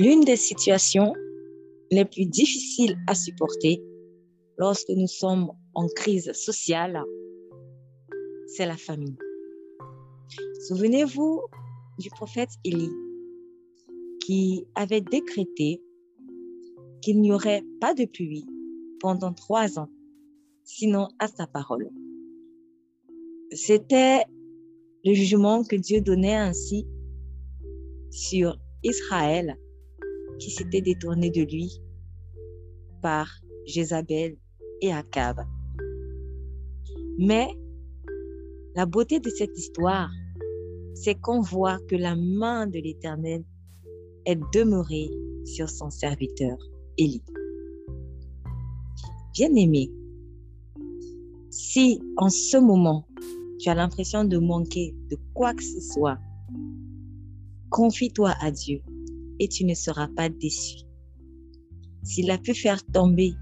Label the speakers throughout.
Speaker 1: L'une des situations les plus difficiles à supporter lorsque nous sommes en crise sociale, c'est la famille. Souvenez-vous du prophète Élie qui avait décrété qu'il n'y aurait pas de pluie pendant trois ans, sinon à sa parole. C'était le jugement que Dieu donnait ainsi sur Israël qui s'était détourné de lui par Jézabel et Akab. Mais la beauté de cette histoire, c'est qu'on voit que la main de l'Éternel est demeurée sur son serviteur Élie. Bien-aimé, si en ce moment tu as l'impression de manquer de quoi que ce soit, confie-toi à Dieu et tu ne seras pas déçu. S'il a pu faire tomber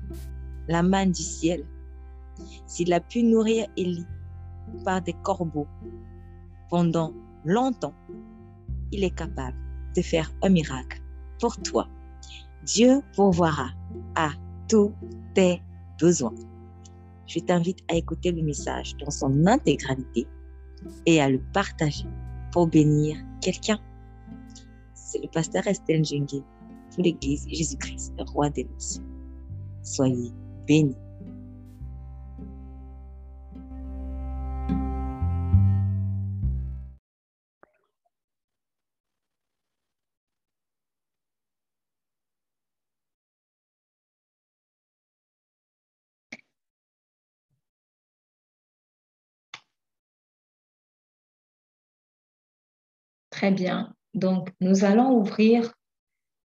Speaker 1: la main du ciel, s'il a pu nourrir Élie par des corbeaux pendant longtemps, il est capable de faire un miracle pour toi. Dieu pourvoira à tous tes besoins. Je t'invite à écouter le message dans son intégralité et à le partager pour bénir quelqu'un. C'est le pasteur Estelle Jungi pour l'Église Jésus-Christ, roi des nations. Soyez bénis.
Speaker 2: Très bien. Donc, nous allons ouvrir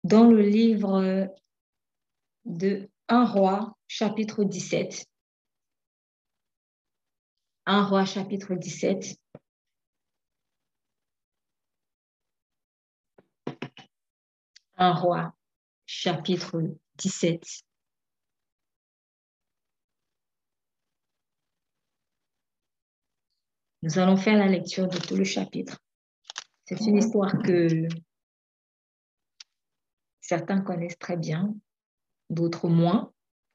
Speaker 2: dans le livre de 1 roi, chapitre 17. 1 roi, chapitre 17. Un roi, chapitre 17. Nous allons faire la lecture de tout le chapitre. C'est une histoire que certains connaissent très bien, d'autres moins.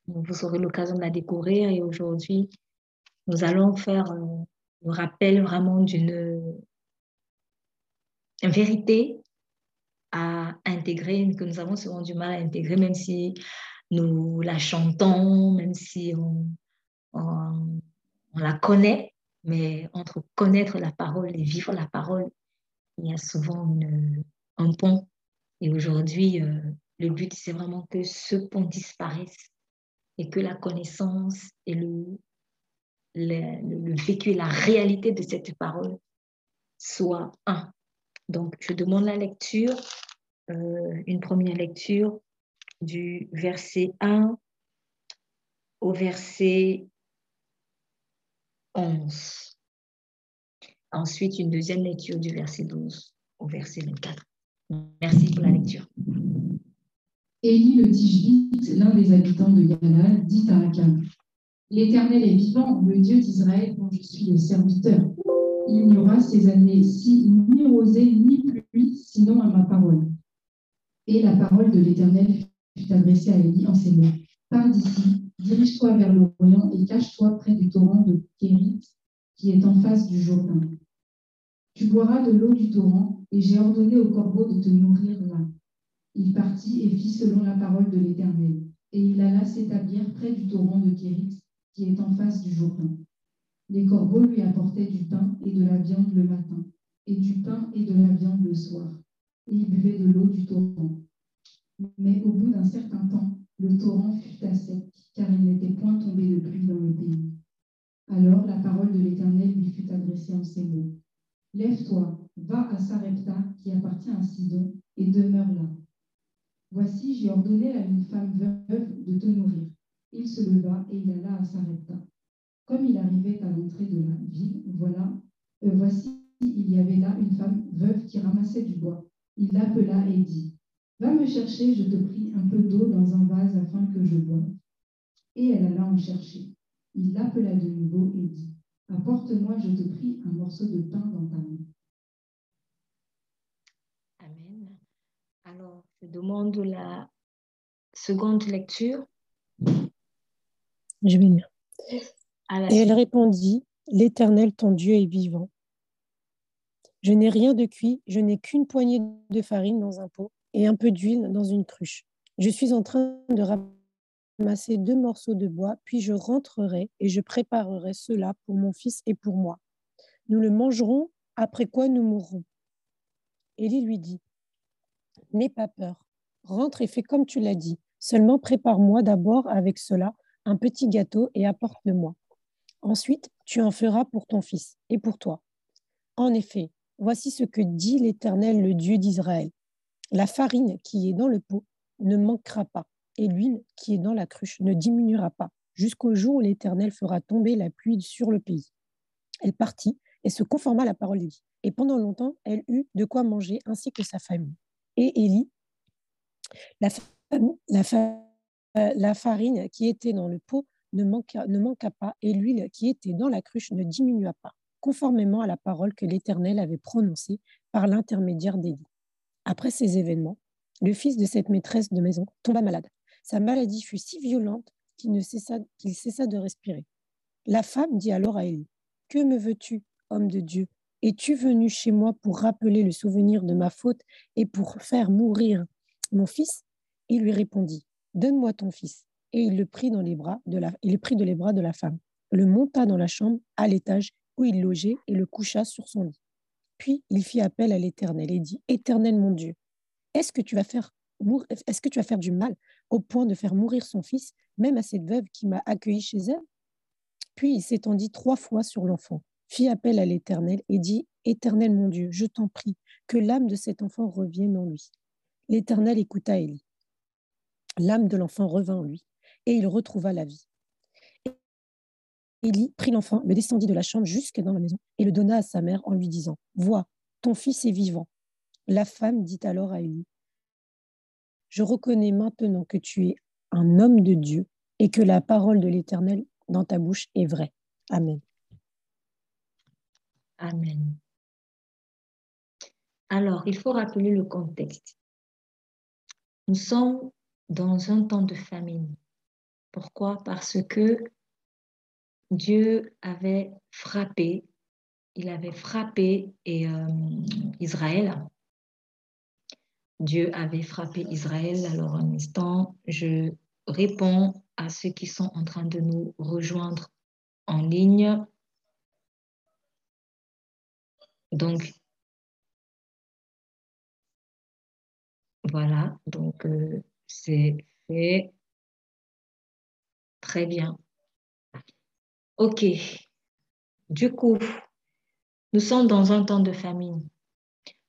Speaker 2: Vous aurez l'occasion de la découvrir et aujourd'hui, nous allons faire un, rappel vraiment d'une vérité à intégrer, que nous avons souvent du mal à intégrer, même si nous la chantons, même si on, on la connaît, mais entre connaître la parole et vivre la parole, il y a souvent un pont. Et aujourd'hui, euh, le but, c'est vraiment que ce pont disparaisse et que la connaissance et le, le, vécu et la réalité de cette parole soient un. Donc, je demande la lecture, euh, une première lecture du verset 1 au verset 11. Ensuite, une deuxième lecture du verset 12 au verset 24. Merci pour la lecture.
Speaker 3: Élie le Tishbite, l'un des habitants de Galal, dit à Akab L'Éternel est vivant, le Dieu d'Israël dont je suis le serviteur. Il n'y aura ces années-ci ni rosée ni pluie, sinon à ma parole. Et la parole de l'Éternel fut adressée à Élie en ces mots Pars d'ici, dirige-toi vers l'Orient et cache-toi près du torrent de Kérit qui est en face du Jourdain. Tu boiras de l'eau du torrent, et j'ai ordonné au corbeau de te nourrir là. Il partit et fit selon la parole de l'Éternel, et il alla s'établir près du torrent de Kérit, qui est en face du Jourdain. Les corbeaux lui apportaient du pain et de la viande le matin, et du pain et de la viande le soir, et il buvait de l'eau du torrent. Mais au bout d'un certain temps, le torrent fut à sec, car il n'était point tombé de pluie dans le pays. Alors la parole de l'Éternel lui fut adressée en ces mots. Lève-toi, va à Sarepta, qui appartient à Sidon, et demeure là. Voici, j'ai ordonné à une femme veuve de te nourrir. Il se leva et il alla à Sarepta. Comme il arrivait à l'entrée de la ville, voilà, euh, voici, il y avait là une femme veuve qui ramassait du bois. Il l'appela et dit Va me chercher, je te prie, un peu d'eau dans un vase afin que je boive. Et elle alla en chercher. Il l'appela de nouveau et dit Apporte-moi, je te prie, un morceau de pain dans ta main.
Speaker 2: Amen. Alors, Je demande la seconde lecture.
Speaker 4: Je vais lire. Et elle répondit, L'Éternel, ton Dieu, est vivant. Je n'ai rien de cuit, je n'ai qu'une poignée de farine dans un pot et un peu d'huile dans une cruche. Je suis en train de ramasser deux morceaux de bois, puis je rentrerai et je préparerai cela pour mon fils et pour moi. Nous le mangerons, après quoi nous mourrons. Élie lui dit, N'aie pas peur, rentre et fais comme tu l'as dit. Seulement prépare-moi d'abord avec cela un petit gâteau et apporte-le-moi. Ensuite, tu en feras pour ton fils et pour toi. En effet, voici ce que dit l'Éternel, le Dieu d'Israël. La farine qui est dans le pot ne manquera pas, et l'huile qui est dans la cruche ne diminuera pas, jusqu'au jour où l'Éternel fera tomber la pluie sur le pays. Elle partit et se conforma à la parole d'Élie. Et pendant longtemps, elle eut de quoi manger, ainsi que sa famille. Et Élie, la, farine qui était dans le pot ne manqua, ne manqua pas, et l'huile qui était dans la cruche ne diminua pas, conformément à la parole que l'Éternel avait prononcée par l'intermédiaire d'Élie. Après ces événements, le fils de cette maîtresse de maison tomba malade. Sa maladie fut si violente qu'il cessa, cessa de respirer. La femme dit alors à Élie, Que me veux-tu, homme de Dieu? Es-tu venu chez moi pour rappeler le souvenir de ma faute et pour faire mourir mon fils? Il lui répondit, Donne-moi ton fils. Et il le prit dans les bras de la, il le prit de les bras de la femme, le monta dans la chambre à l'étage où il logeait et le coucha sur son lit. Puis il fit appel à l'Éternel et dit Éternel mon Dieu, est-ce que tu vas faire est-ce que tu vas faire du mal au point de faire mourir son fils, même à cette veuve qui m'a accueilli chez elle? Puis il s'étendit trois fois sur l'enfant, fit appel à l'Éternel et dit Éternel mon Dieu, je t'en prie, que l'âme de cet enfant revienne en lui. L'Éternel écouta Élie. L'âme de l'enfant revint en lui, et il retrouva la vie. Élie prit l'enfant, le descendit de la chambre jusque dans la maison, et le donna à sa mère en lui disant, Vois, ton fils est vivant. La femme dit alors à Élie, Je reconnais maintenant que tu es un homme de Dieu et que la parole de l'Éternel dans ta bouche est vraie. Amen.
Speaker 2: Amen. Alors, il faut rappeler le contexte. Nous sommes dans un temps de famine. Pourquoi? Parce que Dieu avait frappé, il avait frappé et, euh, Israël. Dieu avait frappé Israël. Alors un instant, je réponds à ceux qui sont en train de nous rejoindre en ligne. Donc, voilà, donc euh, c'est fait. Très bien. OK. Du coup, nous sommes dans un temps de famine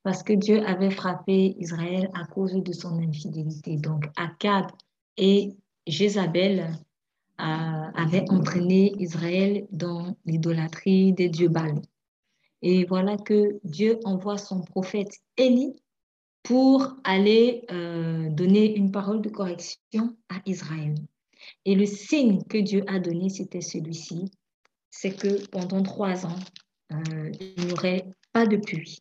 Speaker 2: parce que Dieu avait frappé Israël à cause de son infidélité. Donc, Akkad et Jézabel euh, avaient entraîné Israël dans l'idolâtrie des dieux Baal. Et voilà que Dieu envoie son prophète Élie pour aller euh, donner une parole de correction à Israël. Et le signe que Dieu a donné, c'était celui-ci, c'est que pendant trois ans, euh, il n'y aurait pas de pluie.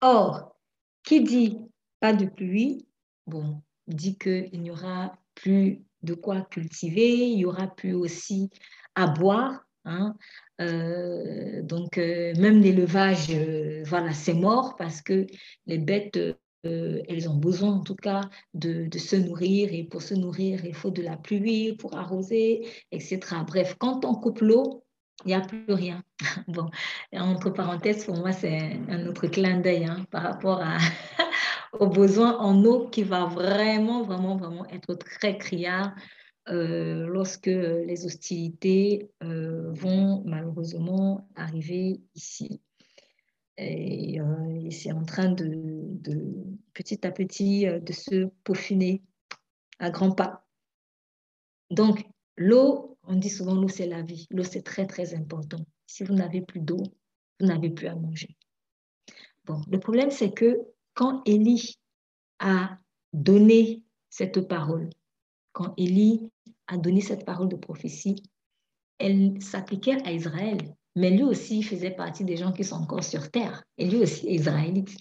Speaker 2: Or, qui dit pas de pluie, bon, dit qu'il n'y aura plus de quoi cultiver, il y aura plus aussi à boire. Hein. Euh, donc, euh, même l'élevage, euh, voilà, c'est mort parce que les bêtes, elles ont besoin en tout cas de, de, se nourrir et pour se nourrir, il faut de la pluie pour arroser, etc. Bref, quand on coupe l'eau, il n'y a plus rien. bon, entre parenthèses, pour moi, c'est un autre clin d'œil hein, par rapport à, aux besoins en eau qui va vraiment, vraiment, vraiment être très criard euh, lorsque les hostilités euh, vont malheureusement arriver ici. Et, euh, c'est en train de, petit à petit de se peaufiner à grands pas. Donc, l'eau, on dit souvent l'eau c'est la vie. L'eau c'est très très important. Si vous n'avez plus d'eau, vous n'avez plus à manger. Bon, le problème c'est que quand Élie a donné cette parole, quand Élie a donné cette parole de prophétie, elle s'appliquait à Israël. Mais lui aussi faisait partie des gens qui sont encore sur terre. Et lui aussi israélite.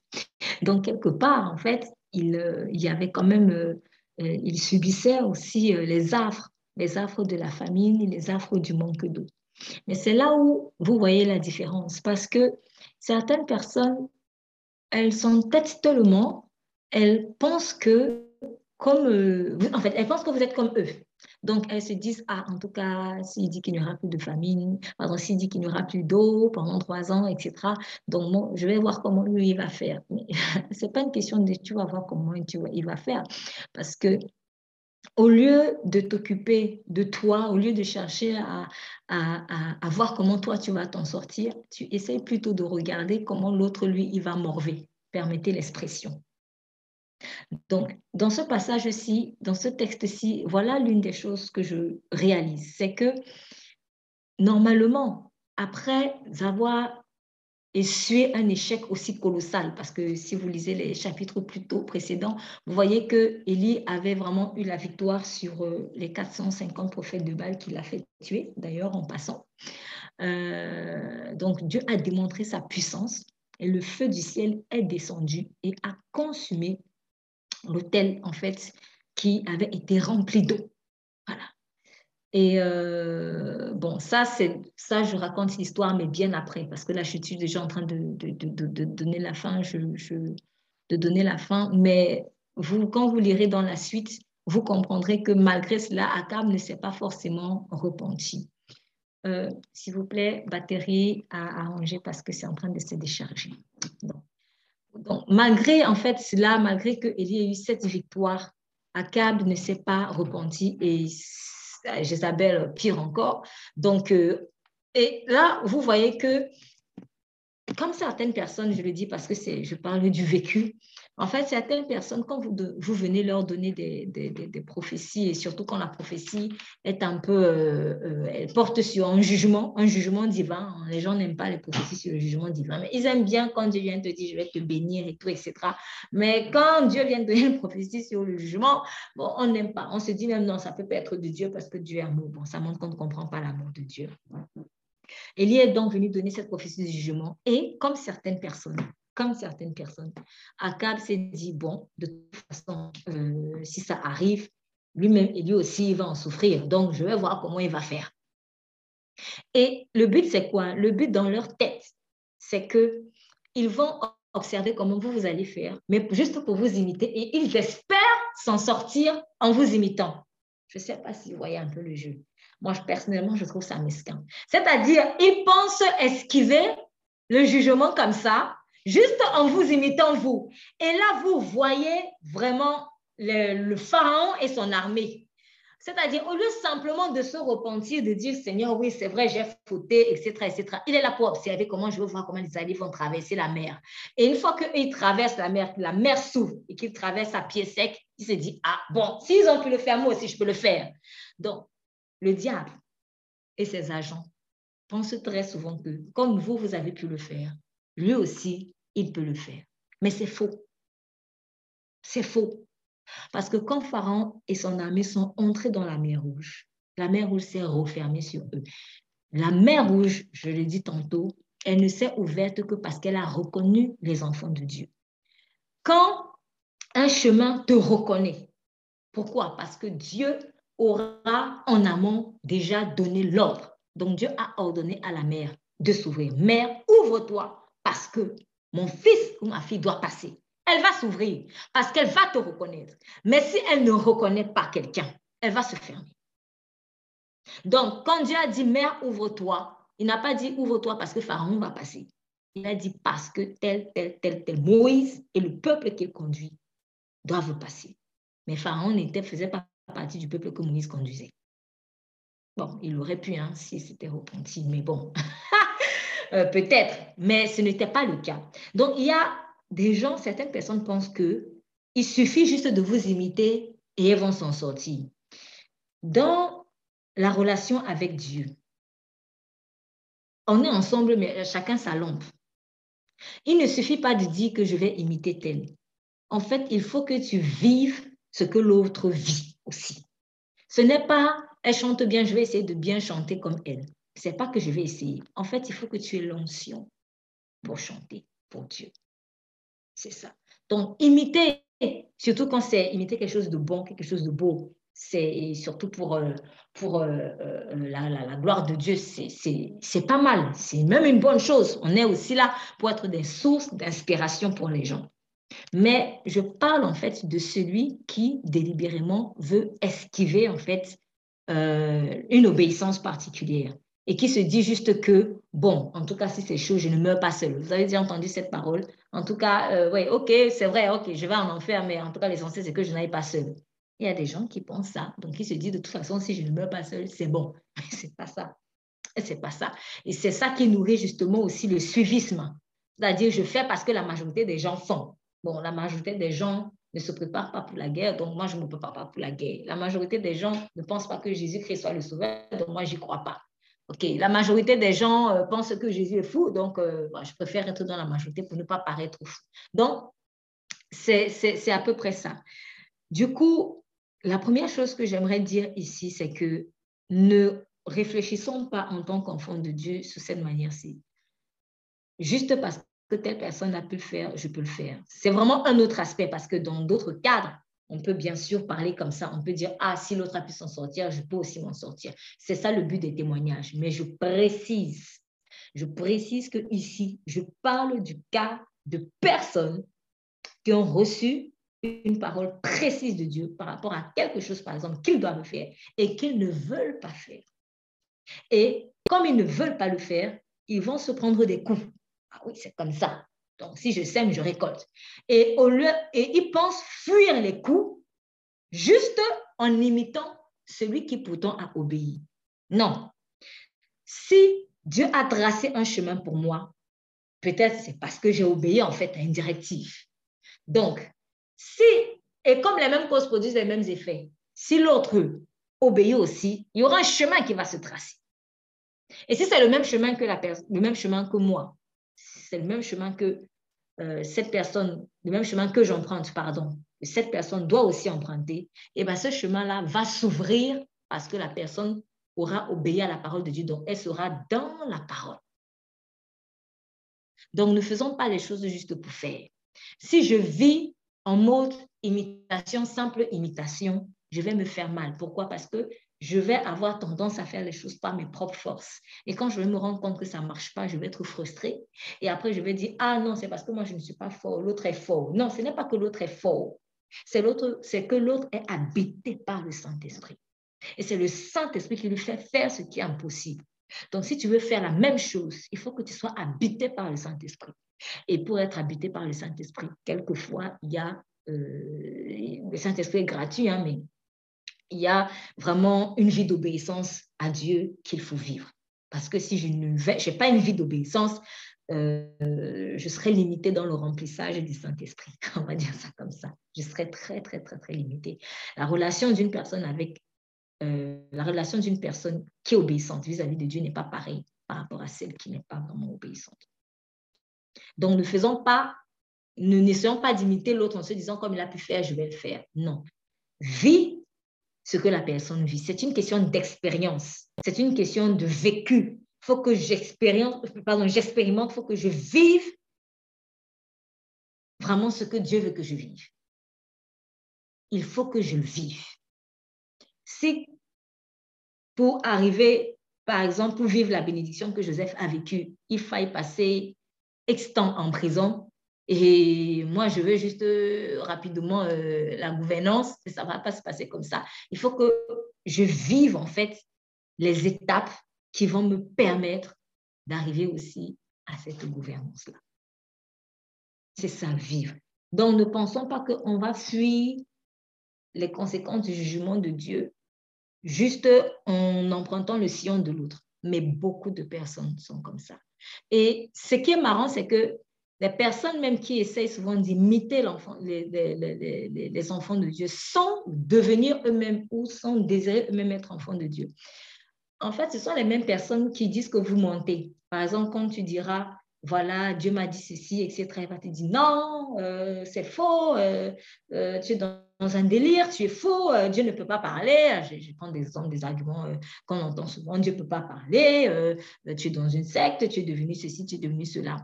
Speaker 2: Donc, quelque part, en fait, il, y avait quand même, il subissait aussi les affres, les affres de la famine, les affres du manque d'eau. Mais c'est là où vous voyez la différence, parce que certaines personnes, elles s'entêtent tellement, elles pensent que, comme, euh, en fait, elles pensent que vous êtes comme eux. Donc, elles se disent, ah, en tout cas, s'il dit qu'il n'y aura plus de famine, pardon, s'il dit qu'il n'y aura plus d'eau pendant trois ans, etc., donc moi, je vais voir comment lui, il va faire. Mais ce n'est pas une question de tu vas voir comment il va faire. Parce que au lieu de t'occuper de toi, au lieu de chercher à, à, voir comment toi tu vas t'en sortir, tu essayes plutôt de regarder comment l'autre, lui, il va morver. Permettez l'expression. Donc, dans ce passage-ci, dans ce texte-ci, voilà l'une des choses que je réalise. C'est que, normalement, après avoir essuyer un échec aussi colossal. Parce que si vous lisez les chapitres plutôt précédents, vous voyez que Élie avait vraiment eu la victoire sur euh, les 450 prophètes de Baal qu'il a fait tuer, d'ailleurs, en passant. Euh, donc Dieu a démontré sa puissance et le feu du ciel est descendu et a consumé l'autel, en fait, qui avait été rempli d'eau. Voilà. Et euh, bon, ça, c'est ça, je raconte l'histoire, mais bien après, parce que là, je suis déjà en train de, de, de, donner la fin, de donner la fin. Mais vous, quand vous lirez dans la suite, vous comprendrez que malgré cela, Akab ne s'est pas forcément repenti. Euh, S'il vous plaît, batterie à arranger parce que c'est en train de se décharger. Donc, malgré en fait cela, malgré qu'il y ait eu cette victoire, Akab ne s'est pas repenti et Jézabel, pire encore. Donc, euh, et là, vous voyez que, comme certaines personnes, je le dis parce que je parle du vécu, en fait, certaines personnes, quand vous, venez leur donner des, prophéties, et surtout quand la prophétie est un peu, euh, euh, elle porte sur un jugement, un jugement divin. Les gens n'aiment pas les prophéties sur le jugement divin, mais ils aiment bien quand Dieu vient te dire, je vais te bénir et tout, etc. Mais quand Dieu vient te donner une prophétie sur le jugement, on n'aime pas. On se dit même non, ça peut pas être de Dieu parce que Dieu est amour. Bon, ça montre qu'on ne comprend pas l'amour de Dieu. Élie est donc venu donner cette prophétie du jugement et comme certaines personnes, comme certaines personnes. Akab s'est dit, bon, de toute façon, euh, si ça arrive, lui-même, lui aussi, il va en souffrir. Donc, je vais voir comment il va faire. Et le but, c'est quoi? Le but dans leur tête, c'est que ils vont observer comment vous, vous allez faire, mais juste pour vous imiter. Et ils espèrent s'en sortir en vous imitant. Je ne sais pas si vous voyez un peu le jeu. Moi, personnellement, je trouve ça mesquin. C'est-à-dire, ils pensent esquiver le jugement comme ça juste en vous imitant vous. Et là, vous voyez vraiment le, pharaon et son armée. C'est-à-dire, au lieu simplement de se repentir, de dire, Seigneur, oui, c'est vrai, j'ai fauté, etc., etc., il est là pour observer comment je veux voir comment les alliés vont traverser la mer. Et une fois qu'ils traversent la mer, la mer s'ouvre et qu'ils traversent à pied sec, il se dit, ah, bon, s'ils ont pu le faire, moi aussi, je peux le faire. Donc, le diable et ses agents pensent très souvent que, comme vous, vous avez pu le faire, lui aussi, il peut le faire. Mais c'est faux. C'est faux. Parce que quand Pharaon et son armée sont entrés dans la mer Rouge, la mer Rouge s'est refermée sur eux. La mer Rouge, je l'ai dit tantôt, elle ne s'est ouverte que parce qu'elle a reconnu les enfants de Dieu. Quand un chemin te reconnaît, pourquoi? Parce que Dieu aura en amont déjà donné l'ordre. Donc Dieu a ordonné à la mer de s'ouvrir. Mère, ouvre-toi parce que mon fils ou ma fille doit passer. Elle va s'ouvrir parce qu'elle va te reconnaître. Mais si elle ne reconnaît pas quelqu'un, elle va se fermer. Donc, quand Dieu a dit, mère, ouvre-toi, il n'a pas dit, ouvre-toi parce que Pharaon va passer. Il a dit, parce que tel, tel, tel, tel, Moïse et le peuple qu'il conduit doivent passer. Mais Pharaon ne faisait pas partie du peuple que Moïse conduisait. Bon, il aurait pu, hein, si c'était repenti, mais bon. Euh, peut-être, mais ce n'était pas le cas. Donc, il y a des gens, certaines personnes pensent que il suffit juste de vous imiter et elles vont s'en sortir. Dans la relation avec Dieu, on est ensemble, mais chacun sa lampe. Il ne suffit pas de dire que je vais imiter tel. En fait, il faut que tu vives ce que l'autre vit aussi. Ce n'est pas, elle chante bien, je vais essayer de bien chanter comme elle c'est pas que je vais essayer. En fait, il faut que tu aies l'onction pour chanter pour Dieu. C'est ça. Donc, imiter surtout quand c'est imiter quelque chose de bon, quelque chose de beau. C'est surtout pour, euh, pour euh, euh, la, gloire de Dieu, c'est pas mal. C'est même une bonne chose. On est aussi là pour être des sources d'inspiration pour les gens. Mais je parle en fait de celui qui délibérément veut esquiver en fait une obéissance particulière et qui se dit juste que, bon, en tout cas, si c'est chaud, je ne meurs pas seul. Vous avez déjà entendu cette parole En tout cas, euh, oui, ok, c'est vrai, ok, je vais en enfer, mais en tout cas, l'essentiel, c'est que je n'aille pas seul. Il y a des gens qui pensent ça, donc ils se disent de toute façon, si je ne meurs pas seul, c'est bon. Mais c'est pas ça. C'est pas ça. Et c'est ça qui nourrit justement aussi le suivisme. C'est-à-dire, je fais parce que la majorité des gens font. Bon, la majorité des gens ne se préparent pas pour la guerre, donc moi, je ne me prépare pas pour la guerre. La majorité des gens ne pensent pas que Jésus-Christ soit le sauveur, donc moi, j'y crois pas. OK, la majorité des gens euh, pensent que Jésus est fou, donc euh, je préfère être dans la majorité pour ne pas paraître fou. Donc, c'est à peu près ça. Du coup, la première chose que j'aimerais dire ici, c'est que ne réfléchissons pas en tant qu'enfants de Dieu sous cette manière-ci. Juste parce que telle personne a pu le faire, je peux le faire. C'est vraiment un autre aspect parce que dans d'autres cadres, on peut bien sûr parler comme ça. On peut dire, ah, si l'autre a pu s'en sortir, je peux aussi m'en sortir. C'est ça le but des témoignages. Mais je précise, je précise que ici, je parle du cas de personnes qui ont reçu une parole précise de Dieu par rapport à quelque chose, par exemple, qu'ils doivent faire et qu'ils ne veulent pas faire. Et comme ils ne veulent pas le faire, ils vont se prendre des coups. Ah oui, c'est comme ça. Donc, si je sème, je récolte. Et, au lieu, et fuir les coups juste en imitant celui qui pourtant a obéi. Non. Si Dieu a tracé un chemin pour moi, peut-être c'est parce que j'ai obéi en fait à une directive. Donc, si, et comme les mêmes causes produisent les mêmes effets, si l'autre obéit aussi, il y aura un chemin qui va se tracer. Et si c'est le même chemin que la le même chemin que moi, c'est le même chemin que euh, cette personne, le même chemin que j'emprunte, pardon, cette personne doit aussi emprunter, et bien ce chemin-là va s'ouvrir parce que la personne aura obéi à la parole de Dieu, donc elle sera dans la parole. Donc ne faisons pas les choses juste pour faire. Si je vis en mode imitation, simple imitation, je vais me faire mal. Pourquoi? Parce que je vais avoir tendance à faire les choses par mes propres forces. Et quand je vais me rendre compte que ça ne marche pas, je vais être frustrée. Et après, je vais dire, ah non, c'est parce que moi, je ne suis pas fort, l'autre est fort. Non, ce n'est pas que l'autre est fort. C'est, l'autre, c'est que l'autre est habité par le Saint-Esprit. Et c'est le Saint-Esprit qui lui fait faire ce qui est impossible. Donc, si tu veux faire la même chose, il faut que tu sois habité par le Saint-Esprit. Et pour être habité par le Saint-Esprit, quelquefois, il y a... Euh, le Saint-Esprit est gratuit, hein, mais il y a vraiment une vie d'obéissance à Dieu qu'il faut vivre. Parce que si je n'ai pas une vie d'obéissance, euh, je serai limitée dans le remplissage du Saint-Esprit. On va dire ça comme ça. Je serai très, très, très, très limitée. La relation d'une personne avec, euh, la relation d'une personne qui est obéissante vis-à-vis de Dieu n'est pas pareille par rapport à celle qui n'est pas vraiment obéissante. Donc, ne faisons pas, ne n'essayons pas d'imiter l'autre en se disant comme il a pu faire, je vais le faire. Non. Vis ce que la personne vit. C'est une question d'expérience. C'est une question de vécu. Il faut que j'expérimente, il faut que je vive vraiment ce que Dieu veut que je vive. Il faut que je le vive. Si pour arriver, par exemple, pour vivre la bénédiction que Joseph a vécue, il faille passer X temps en prison, et moi, je veux juste euh, rapidement euh, la gouvernance, ça ne va pas se passer comme ça. Il faut que je vive en fait les étapes qui vont me permettre d'arriver aussi à cette gouvernance-là. C'est ça, vivre. Donc, ne pensons pas qu'on va fuir les conséquences du jugement de Dieu juste en empruntant le sillon de l'autre. Mais beaucoup de personnes sont comme ça. Et ce qui est marrant, c'est que les personnes même qui essayent souvent d'imiter les, les, les, enfants de Dieu sans devenir eux-mêmes ou sans désirer eux-mêmes être enfants de Dieu. En fait, ce sont les mêmes personnes qui disent que vous mentez. Par exemple, quand tu diras, voilà, Dieu m'a dit ceci, etc., il va te dire, non, euh, c'est faux, euh, euh, tu es dans, un délire, tu es faux, Dieu ne peut pas parler. Je, je prends des exemples, des arguments qu'on entend souvent, Dieu ne peut pas parler, tu es dans une secte, tu es devenu ceci, tu es devenu cela.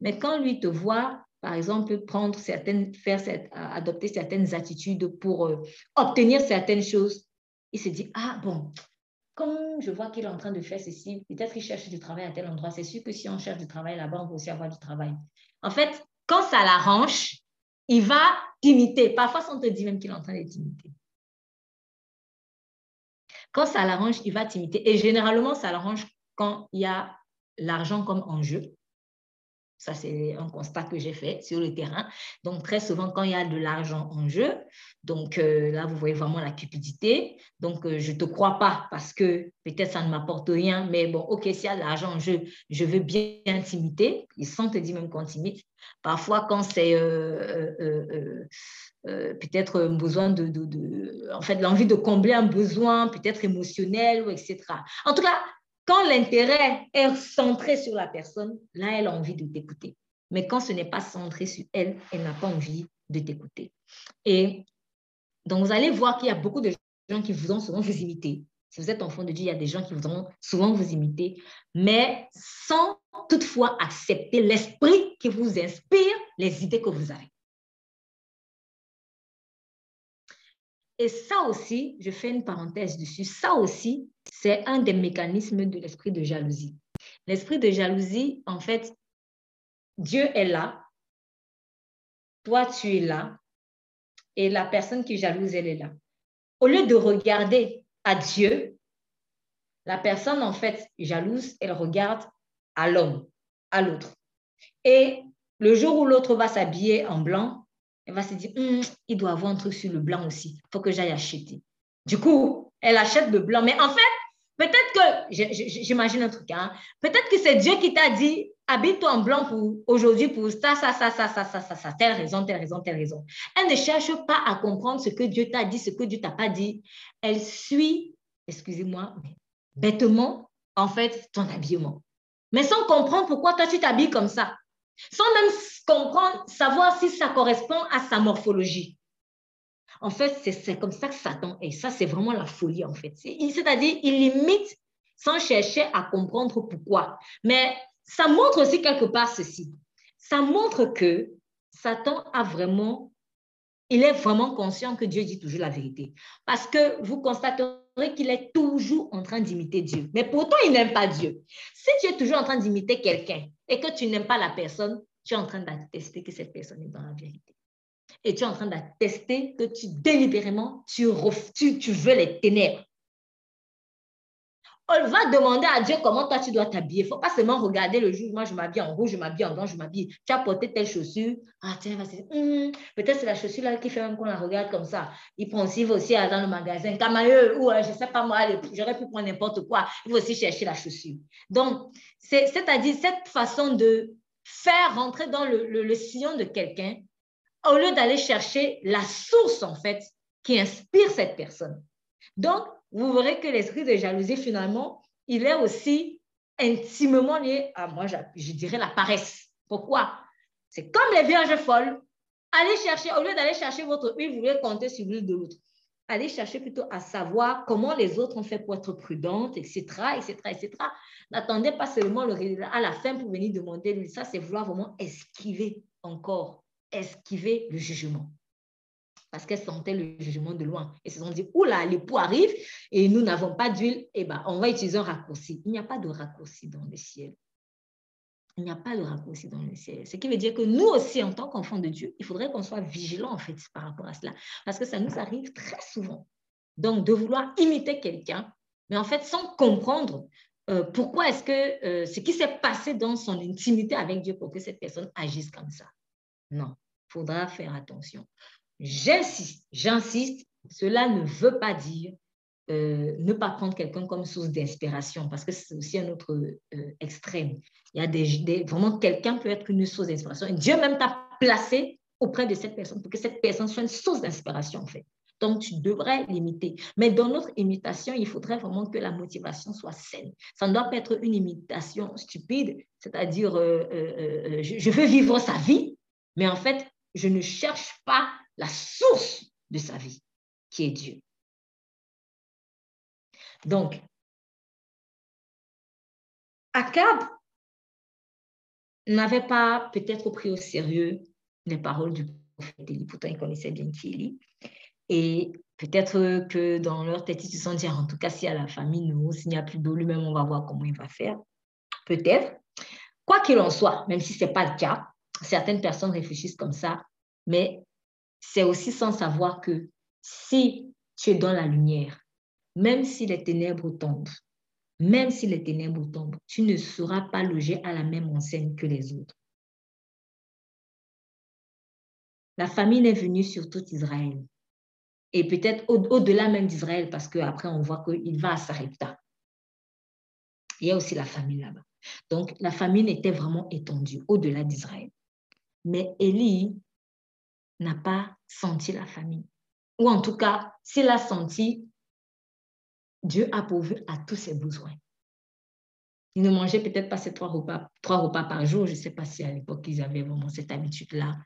Speaker 2: Mais quand lui te voit par exemple, prendre certaines, faire adopter certaines attitudes pour euh, obtenir certaines choses, il se dit, ah bon, comme je vois qu'il est en train de faire ceci, peut-être qu'il cherche du travail à tel endroit. C'est sûr que si on cherche du travail là-bas, on va aussi avoir du travail. En fait, quand ça l'arrange, il va t'imiter. Parfois, on te dit même qu'il est en train de t'imiter. Quand ça l'arrange, il va t'imiter. Et généralement, ça l'arrange quand il y a l'argent comme enjeu. Ça, c'est un constat que j'ai fait sur le terrain. Donc, très souvent, quand il y a de l'argent en jeu, donc euh, là, vous voyez vraiment la cupidité. Donc, euh, je ne te crois pas parce que peut-être ça ne m'apporte rien, mais bon, OK, s'il y a de l'argent en jeu, je veux bien t'imiter. Ils sont te dire même qu'on t'imite. Parfois, quand c'est euh, peut-être un besoin de, de, en fait, l'envie de combler un besoin, peut-être émotionnel, etc. En tout cas, quand l'intérêt est centré sur la personne, là, elle a envie de t'écouter. Mais quand ce n'est pas centré sur elle, elle n'a pas envie de t'écouter. Et donc, vous allez voir qu'il y a beaucoup de gens qui vous ont souvent vous imiter. Si vous êtes enfant de Dieu, il y a des gens qui vous ont souvent vous imiter, mais sans toutefois accepter l'esprit qui vous inspire les idées que vous avez. Et ça aussi, je fais une parenthèse dessus, ça aussi, c'est un des mécanismes de l'esprit de jalousie. L'esprit de jalousie, en fait, Dieu est là, toi tu es là, et la personne qui jalouse, elle est là. Au lieu de regarder à Dieu, la personne, en fait, jalouse, elle regarde à l'homme, à l'autre. Et le jour où l'autre va s'habiller en blanc, elle va se dire, hum, il doit avoir un truc sur le blanc aussi, il faut que j'aille acheter. Du coup, elle achète le blanc. Mais en fait, peut-être que, j'imagine un truc, hein, peut-être que c'est Dieu qui t'a dit, habille-toi en blanc pour aujourd'hui, pour ça, ça, ça, ça, ça, ça, ça, ça, telle raison, telle raison, telle raison. Elle ne cherche pas à comprendre ce que Dieu t'a dit, ce que Dieu t'a pas dit. Elle suit, excusez-moi, bêtement, en fait, ton habillement. Mais sans comprendre pourquoi toi, tu t'habilles comme ça sans même comprendre, savoir si ça correspond à sa morphologie. En fait, c'est comme ça que Satan est. Ça, c'est vraiment la folie, en fait. C'est-à-dire, il limite sans chercher à comprendre pourquoi. Mais ça montre aussi quelque part ceci. Ça montre que Satan a vraiment, il est vraiment conscient que Dieu dit toujours la vérité. Parce que vous constaterez qu'il est toujours en train d'imiter Dieu. Mais pourtant, il n'aime pas Dieu. Si tu es toujours en train d'imiter quelqu'un, et que tu n'aimes pas la personne, tu es en train d'attester que cette personne est dans la vérité. Et tu es en train d'attester que tu délibérément, tu, tu, veux les ténèbres. On va demander à Dieu comment toi tu dois t'habiller. Il ne faut pas seulement regarder le jour, moi je m'habille en rouge, je m'habille en blanc, je m'habille. Tu as porté telle chaussure. Ah tiens, hum, peut-être c'est la chaussure là qui fait même qu'on la regarde comme ça. Il prend aussi, aller dans le magasin. Camailleux, ou euh, je ne sais pas moi, j'aurais pu prendre n'importe quoi. Il va aussi chercher la chaussure. Donc, c'est-à-dire cette façon de faire rentrer dans le, sillon de quelqu'un, au lieu d'aller chercher la source, en fait, qui inspire cette personne. Donc, vous verrez que l'esprit de jalousie, finalement, il est aussi intimement lié à, moi, je, dirais, la paresse. Pourquoi? C'est comme les vierges folles. Allez chercher, au lieu d'aller chercher votre huile, vous voulez compter sur l'huile de l'autre allez chercher plutôt à savoir comment les autres ont fait pour être prudentes, etc., etc., etc. N'attendez pas seulement le résultat à la fin pour venir demander, ça, c'est vouloir vraiment esquiver encore, esquiver le jugement. Parce qu'elles sentaient le jugement de loin. Et se sont dit, oula, l'époux arrive et nous n'avons pas d'huile, eh ben, on va utiliser un raccourci. Il n'y a pas de raccourci dans le ciel. Il n'y a pas de raccourci dans le ciel. Ce qui veut dire que nous aussi, en tant qu'enfants de Dieu, il faudrait qu'on soit vigilants en fait par rapport à cela. Parce que ça nous arrive très souvent. Donc, de vouloir imiter quelqu'un, mais en fait, sans comprendre euh, pourquoi est-ce que euh, ce qui s'est passé dans son intimité avec Dieu pour que cette personne agisse comme ça. Non, il faudra faire attention. J'insiste, j'insiste, cela ne veut pas dire euh, ne pas prendre quelqu'un comme source d'inspiration, parce que c'est aussi un autre euh, extrême. Il y a des, vraiment quelqu'un peut être une source d'inspiration. Dieu même t'a placé auprès de cette personne pour que cette personne soit une source d'inspiration, en fait. Donc, tu devrais l'imiter. Mais dans notre imitation, il faudrait vraiment que la motivation soit saine. Ça ne doit pas être une imitation stupide, c'est-à-dire, euh, je veux vivre sa vie, mais en fait, je ne cherche pas la source de sa vie, qui est Dieu. Donc, Akab n'avait pas peut-être pris au sérieux les paroles du prophète Élie. Pourtant, ils connaissaient bien qui Élie. Et peut-être que dans leur tête, ils se sont dit, en tout cas, si à la famille, nous, s'il n'y a plus d'eau, lui-même, on va voir comment il va faire. Peut-être. Quoi qu'il en soit, même si ce n'est pas le cas, certaines personnes réfléchissent comme ça, mais c'est aussi sans savoir que si tu es dans la lumière, même si les ténèbres tombent, même si les ténèbres tombent, tu ne seras pas logé à la même enseigne que les autres. La famine est venue sur tout Israël. Et peut-être au-delà même d'Israël, parce qu'après, on voit qu'il va à Sarepta. Il y a aussi la famine là-bas. Donc, la famine était vraiment étendue au-delà d'Israël. Mais Élie n'a pas senti la famine. Ou en tout cas, s'il a senti, Dieu a pourvu à tous ses besoins. Il ne mangeait peut-être pas ces trois repas, trois repas par jour. Je ne sais pas si à l'époque ils avaient vraiment cette habitude-là.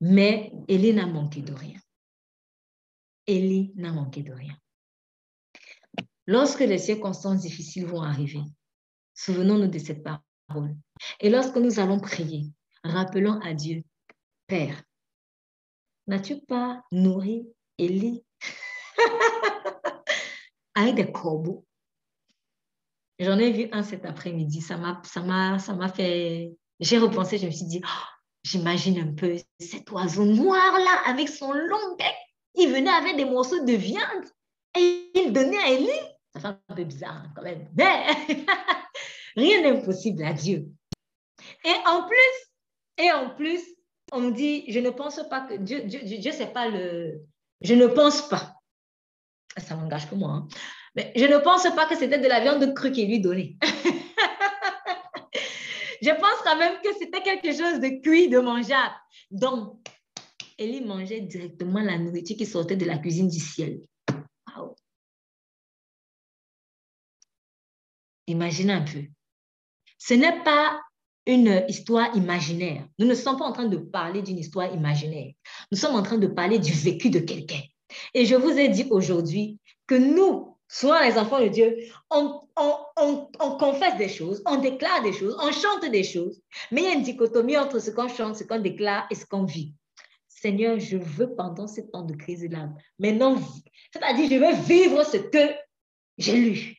Speaker 2: Mais Élie n'a manqué de rien. Élie n'a manqué de rien. Lorsque les circonstances difficiles vont arriver, souvenons-nous de cette parole. Et lorsque nous allons prier, rappelons à Dieu, Père, n'as-tu pas nourri Élie? Avec des corbeaux J'en ai vu un cet après-midi. Ça m'a, fait. J'ai repensé, je me suis dit, oh, j'imagine un peu cet oiseau noir là avec son long bec. Il venait avec des morceaux de viande et il donnait à Élie. Ça fait un peu bizarre hein, quand même. Mais rien n'est impossible à Dieu. Et en plus, et en plus, on me dit, je ne pense pas que Dieu, Dieu, Dieu, c'est pas le. Je ne pense pas. Ça m'engage que moi. Hein. Mais je ne pense pas que c'était de la viande crue qu'il lui donnait. je pense quand même que c'était quelque chose de cuit, de mangeable. Donc, Élie mangeait directement la nourriture qui sortait de la cuisine du ciel. Wow. Imaginez un peu. Ce n'est pas une histoire imaginaire. Nous ne sommes pas en train de parler d'une histoire imaginaire. Nous sommes en train de parler du vécu de quelqu'un. Et je vous ai dit aujourd'hui que nous, soit les enfants de Dieu, on, confesse des choses, on déclare des choses, on chante des choses, mais il y a une dichotomie entre ce qu'on chante, ce qu'on déclare et ce qu'on vit. Seigneur, je veux pendant ce temps de crise-là, maintenant, c'est-à-dire, je veux vivre ce que j'ai lu.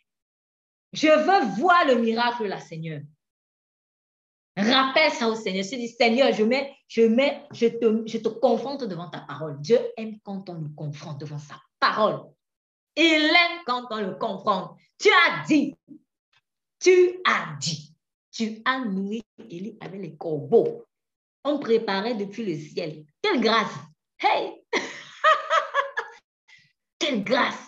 Speaker 2: Je veux voir le miracle là, Seigneur. Rappelle ça au Seigneur. Je dis, Seigneur, je, mets, je, mets, je, te, je te confronte devant ta parole. Dieu aime quand on le confronte devant sa parole. Il aime quand on le confronte. Tu as dit, tu as dit, tu as nourri Élie avec les corbeaux. On préparait depuis le ciel. Quelle grâce! Hey! Quelle grâce!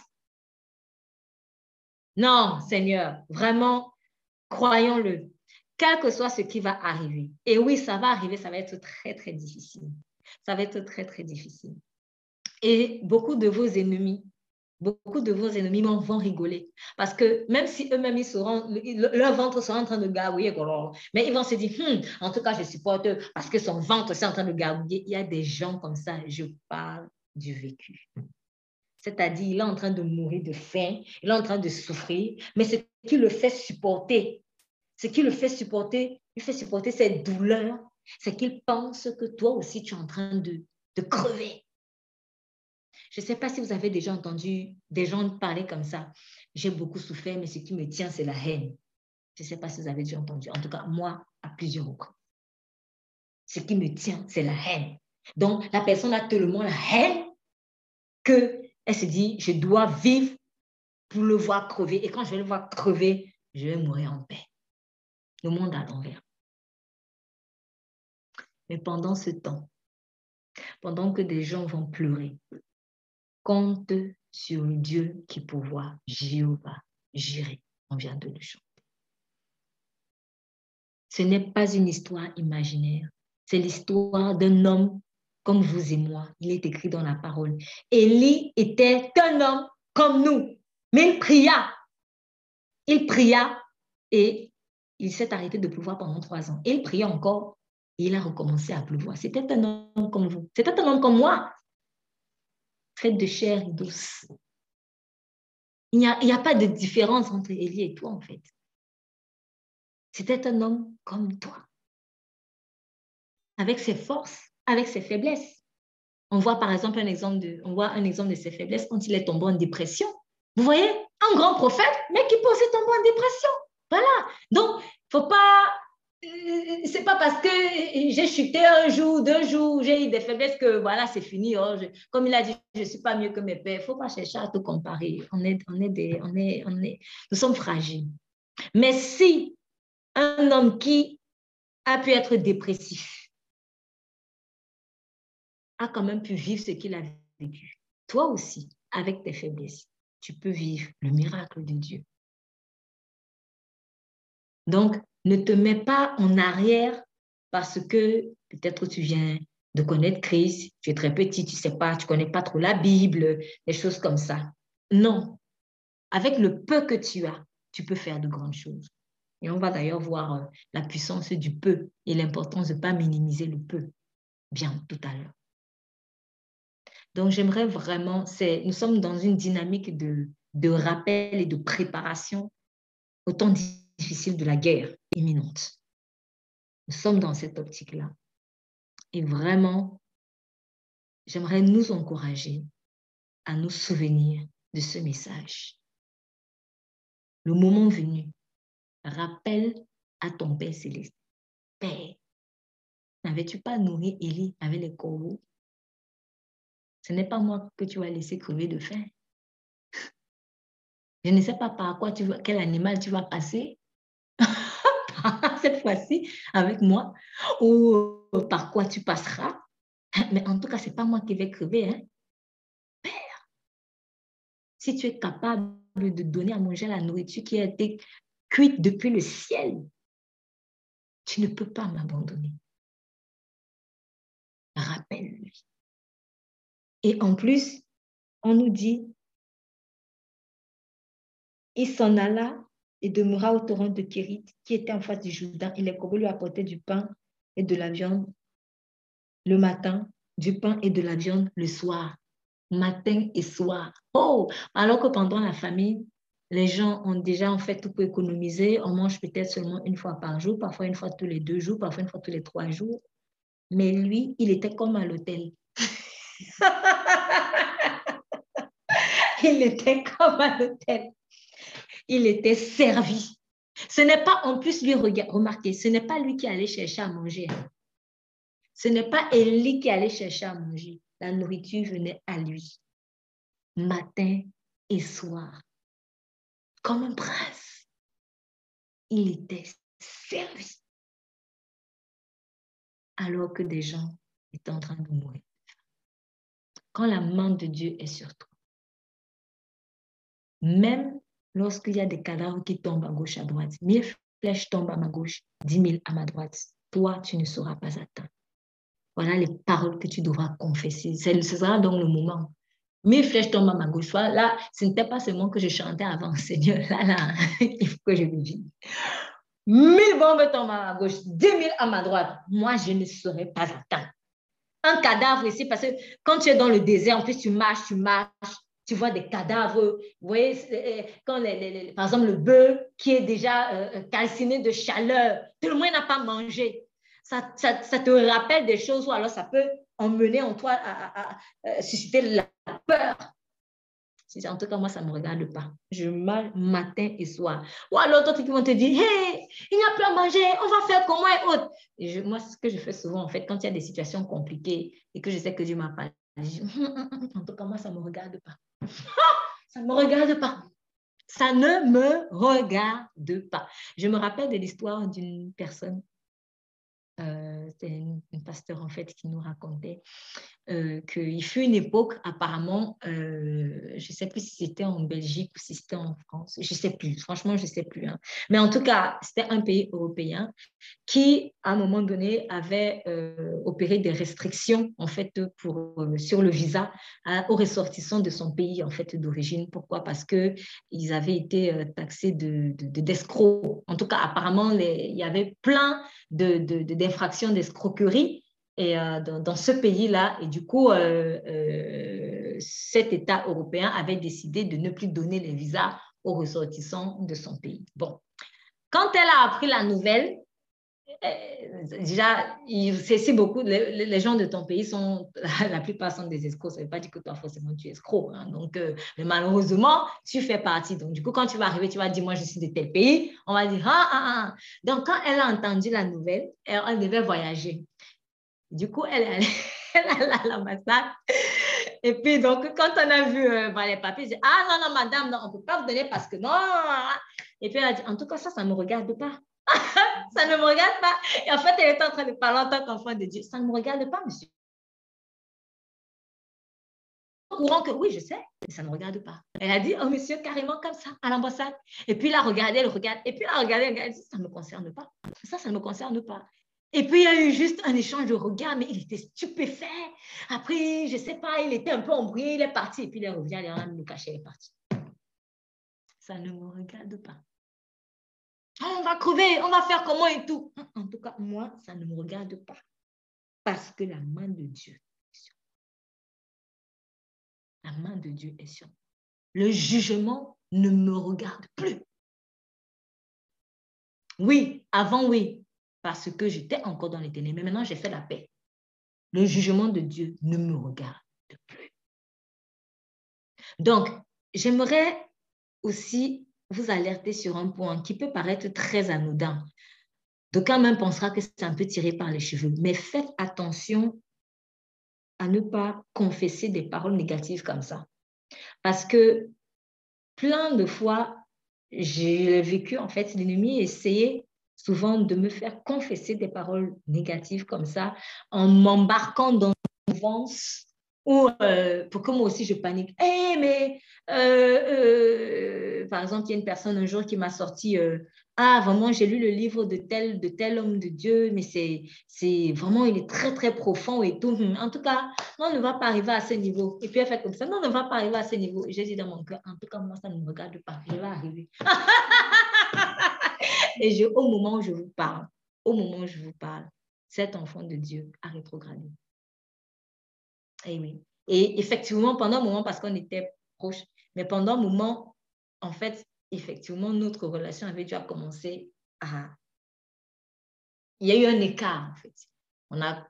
Speaker 2: Non, Seigneur, vraiment, croyons-le quel que soit ce qui va arriver. Et oui, ça va arriver, ça va être très, très difficile. Ça va être très, très difficile. Et beaucoup de vos ennemis, beaucoup de vos ennemis vont rigoler. Parce que même si eux-mêmes, ils leur ventre sera en train de gargouiller, mais ils vont se dire, en tout cas, je supporte parce que son ventre est en train de gargouiller. Il y a des gens comme ça, je parle du vécu. C'est-à-dire, il est en train de mourir de faim, il est en train de souffrir, mais ce qui le fait supporter, ce qui le fait supporter, il fait supporter cette douleur, c'est qu'il pense que toi aussi, tu es en train de, de crever. Je ne sais pas si vous avez déjà entendu des gens parler comme ça. J'ai beaucoup souffert, mais ce qui me tient, c'est la haine. Je ne sais pas si vous avez déjà entendu. En tout cas, moi, à plusieurs reprises. Ce qui me tient, c'est la haine. Donc, la personne a tellement la haine qu'elle se dit, je dois vivre pour le voir crever. Et quand je vais le voir crever, je vais mourir en paix le monde à l'envers. Mais pendant ce temps, pendant que des gens vont pleurer, compte sur Dieu qui pourvoit, Jéhovah, j'irai. On vient de le chanter. Ce n'est pas une histoire imaginaire, c'est l'histoire d'un homme comme vous et moi. Il est écrit dans la parole. Élie était un homme comme nous, mais il pria. Il pria et il s'est arrêté de pleuvoir pendant trois ans. Et il priait encore et il a recommencé à pleuvoir. C'était un homme comme vous. C'était un homme comme moi. Très de chair et douce. Il n'y a, a, pas de différence entre Élie et toi, en fait. C'était un homme comme toi. Avec ses forces, avec ses faiblesses. On voit par exemple un exemple de, on voit un exemple de ses faiblesses quand il est tombé en dépression. Vous voyez, un grand prophète, mais qui peut aussi tomber en dépression. Voilà. Donc, faut pas, euh, c'est pas parce que j'ai chuté un jour, deux jours, j'ai eu des faiblesses que voilà, c'est fini. Oh, comme il a dit, je suis pas mieux que mes pères. Faut pas chercher à te comparer. On est, on est des, on est, on est, nous sommes fragiles. Mais si un homme qui a pu être dépressif a quand même pu vivre ce qu'il a vécu, toi aussi, avec tes faiblesses, tu peux vivre le miracle de Dieu. Donc, ne te mets pas en arrière parce que peut-être tu viens de connaître Christ, tu es très petit, tu ne sais pas, tu connais pas trop la Bible, des choses comme ça. Non. Avec le peu que tu as, tu peux faire de grandes choses. Et on va d'ailleurs voir euh, la puissance du peu et l'importance de ne pas minimiser le peu bien tout à l'heure. Donc, j'aimerais vraiment, nous sommes dans une dynamique de, de rappel et de préparation au temps difficile de la guerre imminente. Nous sommes dans cette optique-là. Et vraiment, j'aimerais nous encourager à nous souvenir de ce message. Le moment venu, rappelle à ton Père céleste. Père, n'avais-tu pas nourri Élie avec les corbeaux Ce n'est pas moi que tu vas laisser crever de faim. Je ne sais pas par quoi tu quel animal tu vas passer cette fois-ci avec moi ou par quoi tu passeras. Mais en tout cas, ce n'est pas moi qui vais crever. Hein. Père, si tu es capable de donner à manger la nourriture qui a été cuite depuis le ciel, tu ne peux pas m'abandonner. Rappelle-lui. Et en plus, on nous dit, il s'en alla et demeura au torrent de Kérit, qui était en face du Jourdain, et les corbeaux lui apportaient du pain et de la viande le matin, du pain et de la viande le soir, matin et soir. Oh, alors que pendant la famille, les gens ont déjà en fait tout pour économiser. On mange peut-être seulement une fois par jour, parfois une fois tous les deux jours, parfois une fois tous les trois jours. Mais lui, il était comme à l'hôtel. il était comme à l'hôtel il était servi. Ce n'est pas, en plus, lui, remarquer, ce n'est pas lui qui allait chercher à manger. Ce n'est pas Élie qui allait chercher à manger. La nourriture venait à lui, matin et soir. Comme un prince, il était servi. Alors que des gens étaient en train de mourir. Quand la main de Dieu est sur toi, même lorsqu'il y a des cadavres qui tombent à gauche, à droite, mille flèches tombent à ma gauche, dix mille à ma droite, toi, tu ne seras pas atteint. Voilà les paroles que tu devras confesser. Ce sera donc le moment. Mille flèches tombent à ma gauche. Là, ce n'était pas seulement que je chantais avant, Seigneur. Là, là, il faut que je me dise. Mille bombes tombent à ma gauche, dix mille à ma droite. Moi, je ne serai pas atteint. Un cadavre ici, parce que quand tu es dans le désert, en plus, tu marches, tu marches, tu vois des cadavres, vous voyez, euh, quand par exemple le bœuf qui est déjà euh, euh, calciné de chaleur, tout le monde n'a pas mangé. Ça, ça, te rappelle des choses ou alors ça peut emmener en toi à, susciter la peur. En tout cas, moi, ça ne me regarde pas. Je mal matin et soir. Ou alors d'autres qui vont te dire, hey, il n'y a plus à manger, on va faire comment et autres. Moi, ce que je fais souvent, en fait, quand il y a des situations compliquées et que je sais que Dieu m'a parlé, en tout cas, moi, ça ne me regarde pas. ça ne me regarde pas. Ça ne me regarde pas. Je me rappelle de l'histoire d'une personne euh, c'est une, pasteur en fait qui nous racontait euh, qu'il fut une époque apparemment, euh, je ne sais plus si c'était en Belgique ou si c'était en France, je ne sais plus, franchement je ne sais plus. Hein. Mais en tout cas, c'était un pays européen qui, à un moment donné, avait opéré des restrictions en fait pour, sur le visa aux ressortissants de son pays en fait d'origine. Pourquoi? Parce qu'ils avaient été taxés de, d'escrocs. en tout cas, apparemment, il y avait plein de, d'infractions d'escroquerie et, euh, dans, ce pays-là. Et du coup, euh, euh, cet État européen avait décidé de ne plus donner les visas aux ressortissants de son pays. Bon, quand elle a appris la nouvelle, déjà, c'est beaucoup, les, gens de ton pays sont, la plupart sont des escrocs. Ça ne veut pas dire que toi, forcément, tu es escroc. Hein. Donc, euh, mais malheureusement, tu fais partie. Donc, du coup, quand tu vas arriver, tu vas dire, moi, je suis de tel pays. On va dire, ah, ah, ah. Donc, quand elle a entendu la nouvelle, elle, devait voyager. Du coup, elle, elle, elle à l'ambassade. Et puis, donc, quand on a vu euh, les papiers, elle dit, ah, non, non, madame, non, on ne peut pas vous donner parce que non. Et puis, elle a dit, en tout cas, ça, ça ne me regarde pas. ça ne me regarde pas. Et en fait, elle est en train de parler en tant qu'enfant de Dieu. Ça ne me regarde pas, monsieur. Au courant que oui, je sais, mais ça ne me regarde pas. Elle a dit, oh monsieur, carrément comme ça, à l'ambassade. Et puis, elle a regardé, elle regarde. Et puis, elle a regardé, elle a dit, ça ne me concerne pas. Ça, ça ne me concerne pas. Et puis, il y a eu juste un échange de regards, mais il était stupéfait. Après, je ne sais pas, il était un peu embrouillé, il est parti. Et puis, il revient, il est en train de nous cacher, il est parti. Ça ne me regarde pas. Ah, on va crever, on va faire comment et tout. En tout cas, moi, ça ne me regarde pas. Parce que la main de Dieu est sur La main de Dieu est sur Le jugement ne me regarde plus. Oui, avant, oui, parce que j'étais encore dans les ténèbres. Mais maintenant, j'ai fait la paix. Le jugement de Dieu ne me regarde plus. Donc, j'aimerais aussi vous alerter sur un point qui peut paraître très anodin. D'aucuns même pensera que c'est un peu tiré par les cheveux. Mais faites attention à ne pas confesser des paroles négatives comme ça. Parce que plein de fois, j'ai vécu, en fait, l'ennemi essayait souvent de me faire confesser des paroles négatives comme ça en m'embarquant dans une ou euh, pour que moi aussi je panique. Eh, mais euh, euh, par exemple, il y a une personne un jour qui m'a sorti Ah, vraiment, j'ai lu le livre de tel, de tel homme de Dieu, mais c'est, c'est vraiment, il est très, très profond et tout. Hum, en tout cas, on ne va pas arriver à ce niveau. Et puis elle fait comme ça Non, on ne va pas arriver à ce niveau. J'ai dit dans mon cœur En tout cas, moi, ça ne me regarde pas. Je vais arriver. et je, au moment où je vous parle, au moment où je vous parle, cet enfant de Dieu a rétrogradé. Et oui. Et effectivement, pendant un moment, parce qu'on était proches, mais pendant un moment, en fait, effectivement, notre relation avait dû commencer à... Il y a eu un écart, en fait. On, a...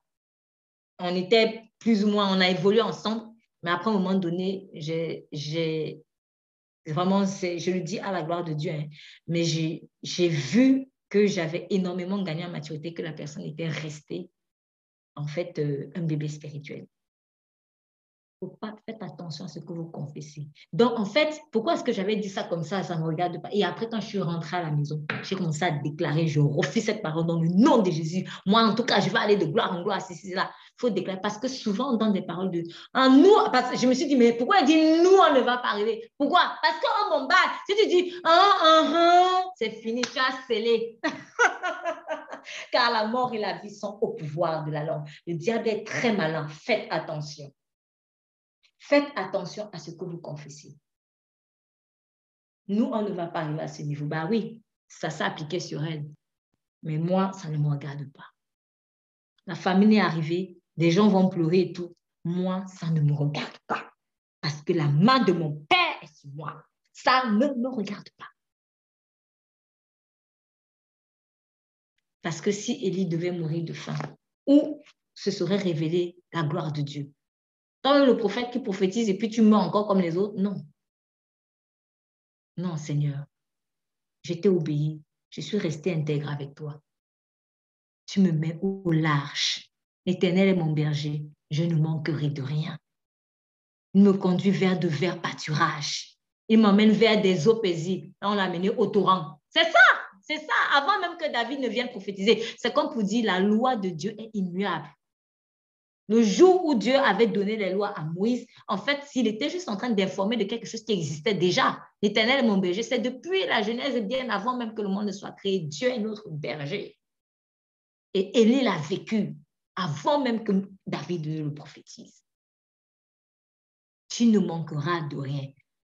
Speaker 2: on était plus ou moins, on a évolué ensemble, mais après, à un moment donné, j'ai vraiment, je le dis à la gloire de Dieu, hein, mais j'ai vu que j'avais énormément gagné en maturité, que la personne était restée, en fait, euh, un bébé spirituel faites attention à ce que vous confessez. Donc, en fait, pourquoi est-ce que j'avais dit ça comme ça, ça ne me regarde pas Et après, quand je suis rentrée à la maison, j'ai commencé à déclarer, je refais cette parole dans le nom de Jésus. Moi, en tout cas, je vais aller de gloire en gloire, c'est là. Il faut déclarer, parce que souvent, on donne des paroles de nous, parce que je me suis dit, mais pourquoi il dit nous, on ne va pas arriver? Pourquoi? Parce qu'en mon bas, si tu dis c'est fini, tu as scellé. Car la mort et la vie sont au pouvoir de la langue. Le diable est très malin, faites attention. Faites attention à ce que vous confessez. Nous, on ne va pas arriver à ce niveau. Bah oui, ça s'est appliqué sur elle. Mais moi, ça ne me regarde pas. La famille est arrivée, des gens vont pleurer et tout. Moi, ça ne me regarde pas. Parce que la main de mon père est sur moi. Ça ne me regarde pas. Parce que si Élie devait mourir de faim, où se serait révélée la gloire de Dieu? Toi, le prophète qui prophétise et puis tu mens encore comme les autres, non. Non, Seigneur. Je t'ai obéi. Je suis resté intègre avec toi. Tu me mets au large. L'Éternel est mon berger. Je ne manquerai de rien. Il me conduit vers de verts pâturages. Il m'emmène vers des eaux paisibles. on l'a amené au torrent. C'est ça, c'est ça. Avant même que David ne vienne prophétiser, c'est comme pour dire la loi de Dieu est immuable. Le jour où Dieu avait donné les lois à Moïse, en fait, s'il était juste en train d'informer de quelque chose qui existait déjà, l'Éternel mon berger. C'est depuis la Genèse, bien avant même que le monde ne soit créé, Dieu est notre berger. Et Élie l'a vécu avant même que David le prophétise. Tu ne manqueras de rien.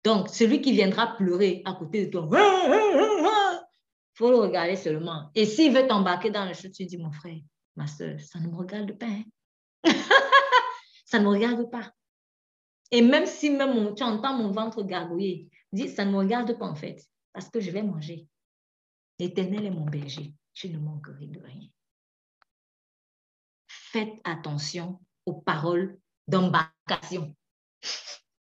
Speaker 2: Donc, celui qui viendra pleurer à côté de toi, il faut le regarder seulement. Et s'il veut t'embarquer dans le chute, tu dis, mon frère, ma soeur, ça ne me regarde pas. Hein. ça ne me regarde pas. Et même si même tu entends mon ventre gargouiller, dis, ça ne me regarde pas en fait, parce que je vais manger. L'éternel est mon berger, je ne manquerai de rien. faites attention aux paroles d'embarcation.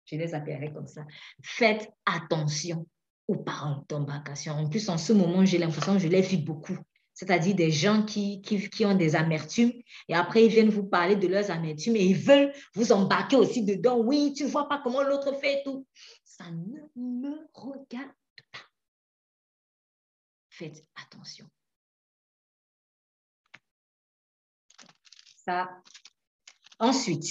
Speaker 2: Je les appellerai comme ça. Faites attention aux paroles d'embarcation. En plus, en ce moment, j'ai l'impression que je les vis beaucoup. C'est-à-dire des gens qui, ont des amertumes et après ils viennent vous parler de leurs amertumes et ils veulent vous embarquer aussi dedans. Oui, tu ne vois pas comment l'autre fait et tout. Ça ne me regarde pas. Faites attention. Ça. Ensuite,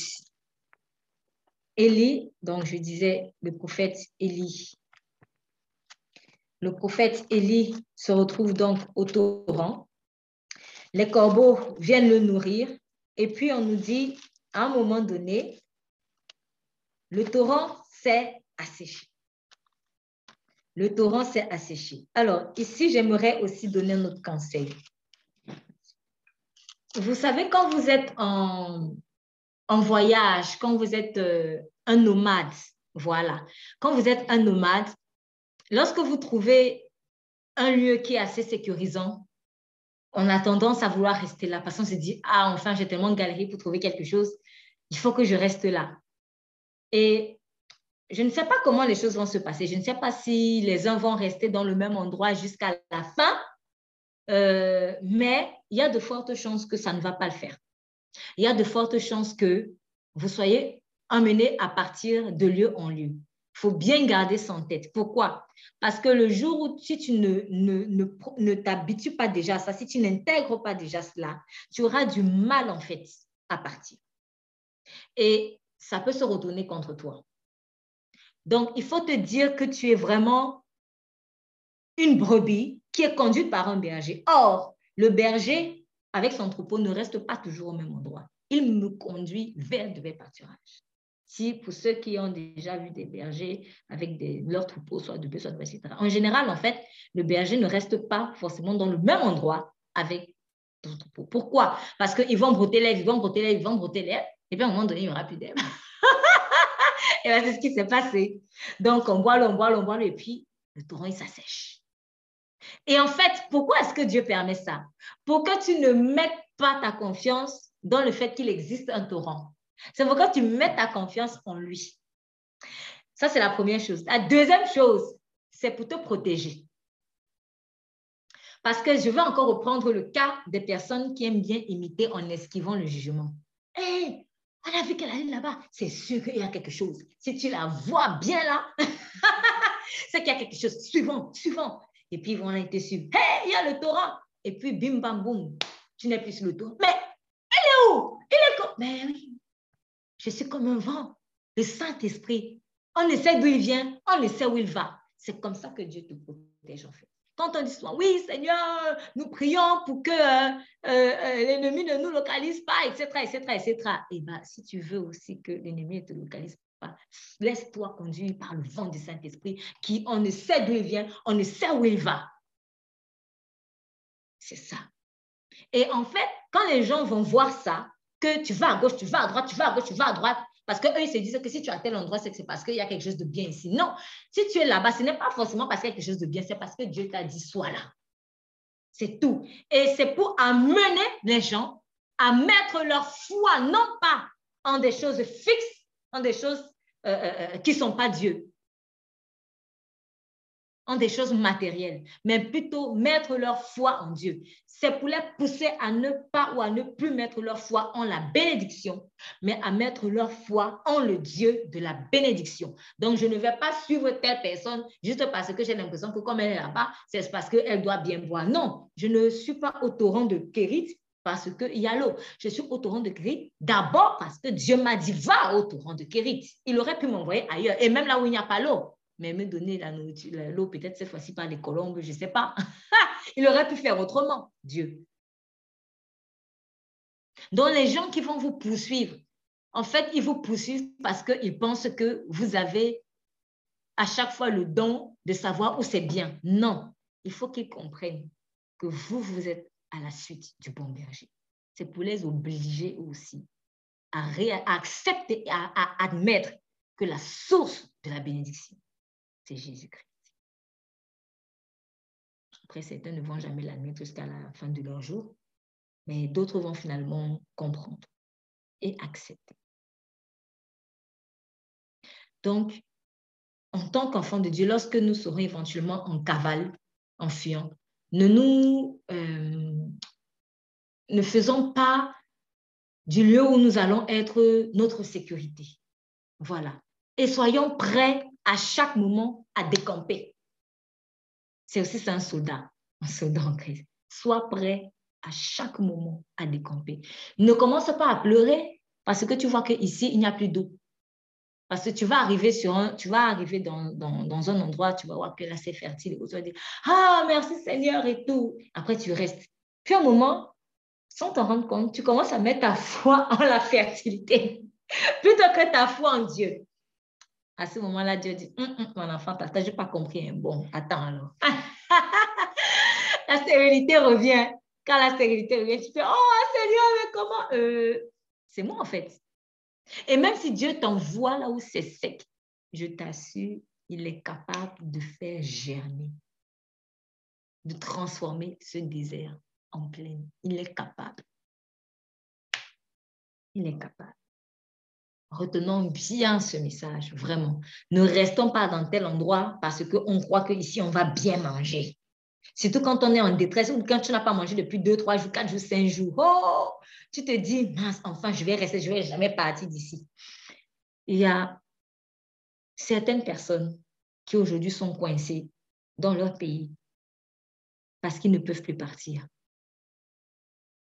Speaker 2: Élie, donc je disais le prophète Élie. Le prophète Élie se retrouve donc au torrent. Les corbeaux viennent le nourrir. Et puis on nous dit, à un moment donné, le torrent s'est asséché. Le torrent s'est asséché. Alors, ici, j'aimerais aussi donner un autre conseil. Vous savez, quand vous êtes en, voyage, quand vous êtes euh, un nomade, voilà, quand vous êtes un nomade, lorsque vous trouvez un lieu qui est assez sécurisant, on a tendance à vouloir rester là parce qu'on se dit, ah, enfin, j'ai tellement galéré pour trouver quelque chose, il faut que je reste là. Et je ne sais pas comment les choses vont se passer. Je ne sais pas si les uns vont rester dans le même endroit jusqu'à la fin, euh, mais il y a de fortes chances que ça ne va pas le faire. Il y a de fortes chances que vous soyez amené à partir de lieu en lieu. Il faut bien garder ça en tête. Pourquoi? Parce que le jour où si tu ne, ne, ne, ne t'habitues pas déjà à ça, si tu n'intègres pas déjà cela, tu auras du mal en fait à partir. Et ça peut se retourner contre toi. Donc, il faut te dire que tu es vraiment une brebis qui est conduite par un berger. Or, le berger, avec son troupeau, ne reste pas toujours au même endroit. Il me conduit vers de pâturages. Si pour ceux qui ont déjà vu des bergers avec leurs troupeaux, soit de bœufs, soit de etc. En général, en fait, le berger ne reste pas forcément dans le même endroit avec ton troupeau. Pourquoi? Parce qu'ils vont broter l'herbe, ils vont broter l'herbe, ils vont broter l'herbe, et puis à un moment donné, il n'y aura plus d'herbe. Et bien, c'est ce qui s'est passé. Donc, on boit on boit on boit et puis le torrent, il s'assèche. Et en fait, pourquoi est-ce que Dieu permet ça? Pour que tu ne mettes pas ta confiance dans le fait qu'il existe un torrent. C'est pour que tu mettes ta confiance en lui. Ça, c'est la première chose. La deuxième chose, c'est pour te protéger. Parce que je vais encore reprendre le cas des personnes qui aiment bien imiter en esquivant le jugement. Hé, on a vu qu'elle allait là-bas. C'est sûr qu'il y a quelque chose. Si tu la vois bien là, c'est qu'il y a quelque chose. Suivant, suivant. Et puis, ils vont été suivre. Hé, il y a le torrent. Et puis, bim, bam, boum. Tu n'es plus sur le torrent. Mais, il est où? Il est. Mais oui. Je suis comme un vent. Le Saint-Esprit. On ne sait d'où il vient. On ne sait où il va. C'est comme ça que Dieu te protège, en fait. Quand on dit souvent, oui, Seigneur, nous prions pour que euh, euh, euh, l'ennemi ne nous localise pas, etc., etc., etc. Et bien, si tu veux aussi que l'ennemi ne te localise pas, laisse-toi conduire par le vent du Saint-Esprit, qui on ne sait d'où il vient, on ne sait où il va. C'est ça. Et en fait, quand les gens vont voir ça, que tu vas à gauche, tu vas à droite, tu vas à gauche, tu vas à droite, parce qu'eux, ils se disent que si tu es à tel endroit, c'est que c'est parce qu'il y a quelque chose de bien ici. Non, si tu es là-bas, ce n'est pas forcément parce qu'il y a quelque chose de bien, c'est parce que Dieu t'a dit, sois là. C'est tout. Et c'est pour amener les gens à mettre leur foi, non pas en des choses fixes, en des choses euh, euh, euh, qui ne sont pas Dieu, en des choses matérielles, mais plutôt mettre leur foi en Dieu. C'est pour les pousser à ne pas ou à ne plus mettre leur foi en la bénédiction, mais à mettre leur foi en le Dieu de la bénédiction. Donc, je ne vais pas suivre telle personne juste parce que j'ai l'impression que comme elle est là-bas, c'est parce qu'elle doit bien boire. Non, je ne suis pas au torrent de Kérit parce qu'il y a l'eau. Je suis au torrent de Kérit d'abord parce que Dieu m'a dit va au torrent de Kérit. Il aurait pu m'envoyer ailleurs et même là où il n'y a pas l'eau mais me donner la nourriture, l'eau, peut-être cette fois-ci par les colombes, je ne sais pas. Il aurait pu faire autrement, Dieu. Donc, les gens qui vont vous poursuivre, en fait, ils vous poursuivent parce qu'ils pensent que vous avez à chaque fois le don de savoir où c'est bien. Non, il faut qu'ils comprennent que vous, vous êtes à la suite du bon berger. C'est pour les obliger aussi à, accepter, à admettre que la source de la bénédiction, c'est Jésus-Christ. Après, certains ne vont jamais l'admettre jusqu'à la fin de leur jour. mais d'autres vont finalement comprendre et accepter. Donc, en tant qu'enfant de Dieu, lorsque nous serons éventuellement en cavale, en fuyant, ne nous euh, ne faisons pas du lieu où nous allons être notre sécurité. Voilà. Et soyons prêts à chaque moment à décamper. C'est aussi ça un soldat, un soldat en crise. Sois prêt à chaque moment à décamper. Ne commence pas à pleurer parce que tu vois qu'ici, il n'y a plus d'eau. Parce que tu vas arriver, sur tu vas arriver dans, dans, dans un endroit, tu vas voir que là, c'est fertile. Tu vas dire, ah, merci Seigneur et tout. Après, tu restes. Puis un moment, sans t'en rendre compte, tu commences à mettre ta foi en la fertilité plutôt que ta foi en Dieu. À ce moment-là, Dieu dit, hum, hum, mon enfant, je n'ai pas compris. Hein. Bon, attends alors. la stérilité revient. Quand la stérilité revient, tu fais, oh Seigneur, mais comment? Euh, C'est moi en fait. Et même si Dieu t'envoie là où c'est sec, je t'assure, il est capable de faire germer, de transformer ce désert en pleine. Il est capable. Il est capable. Retenons bien ce message, vraiment. Ne restons pas dans tel endroit parce qu'on croit qu'ici, on va bien manger. Surtout quand on est en détresse ou quand tu n'as pas mangé depuis 2, 3 jours, 4 jours, 5 jours. Oh, tu te dis, mince, enfin, je vais rester, je ne vais jamais partir d'ici. Il y a certaines personnes qui aujourd'hui sont coincées dans leur pays parce qu'ils ne peuvent plus partir.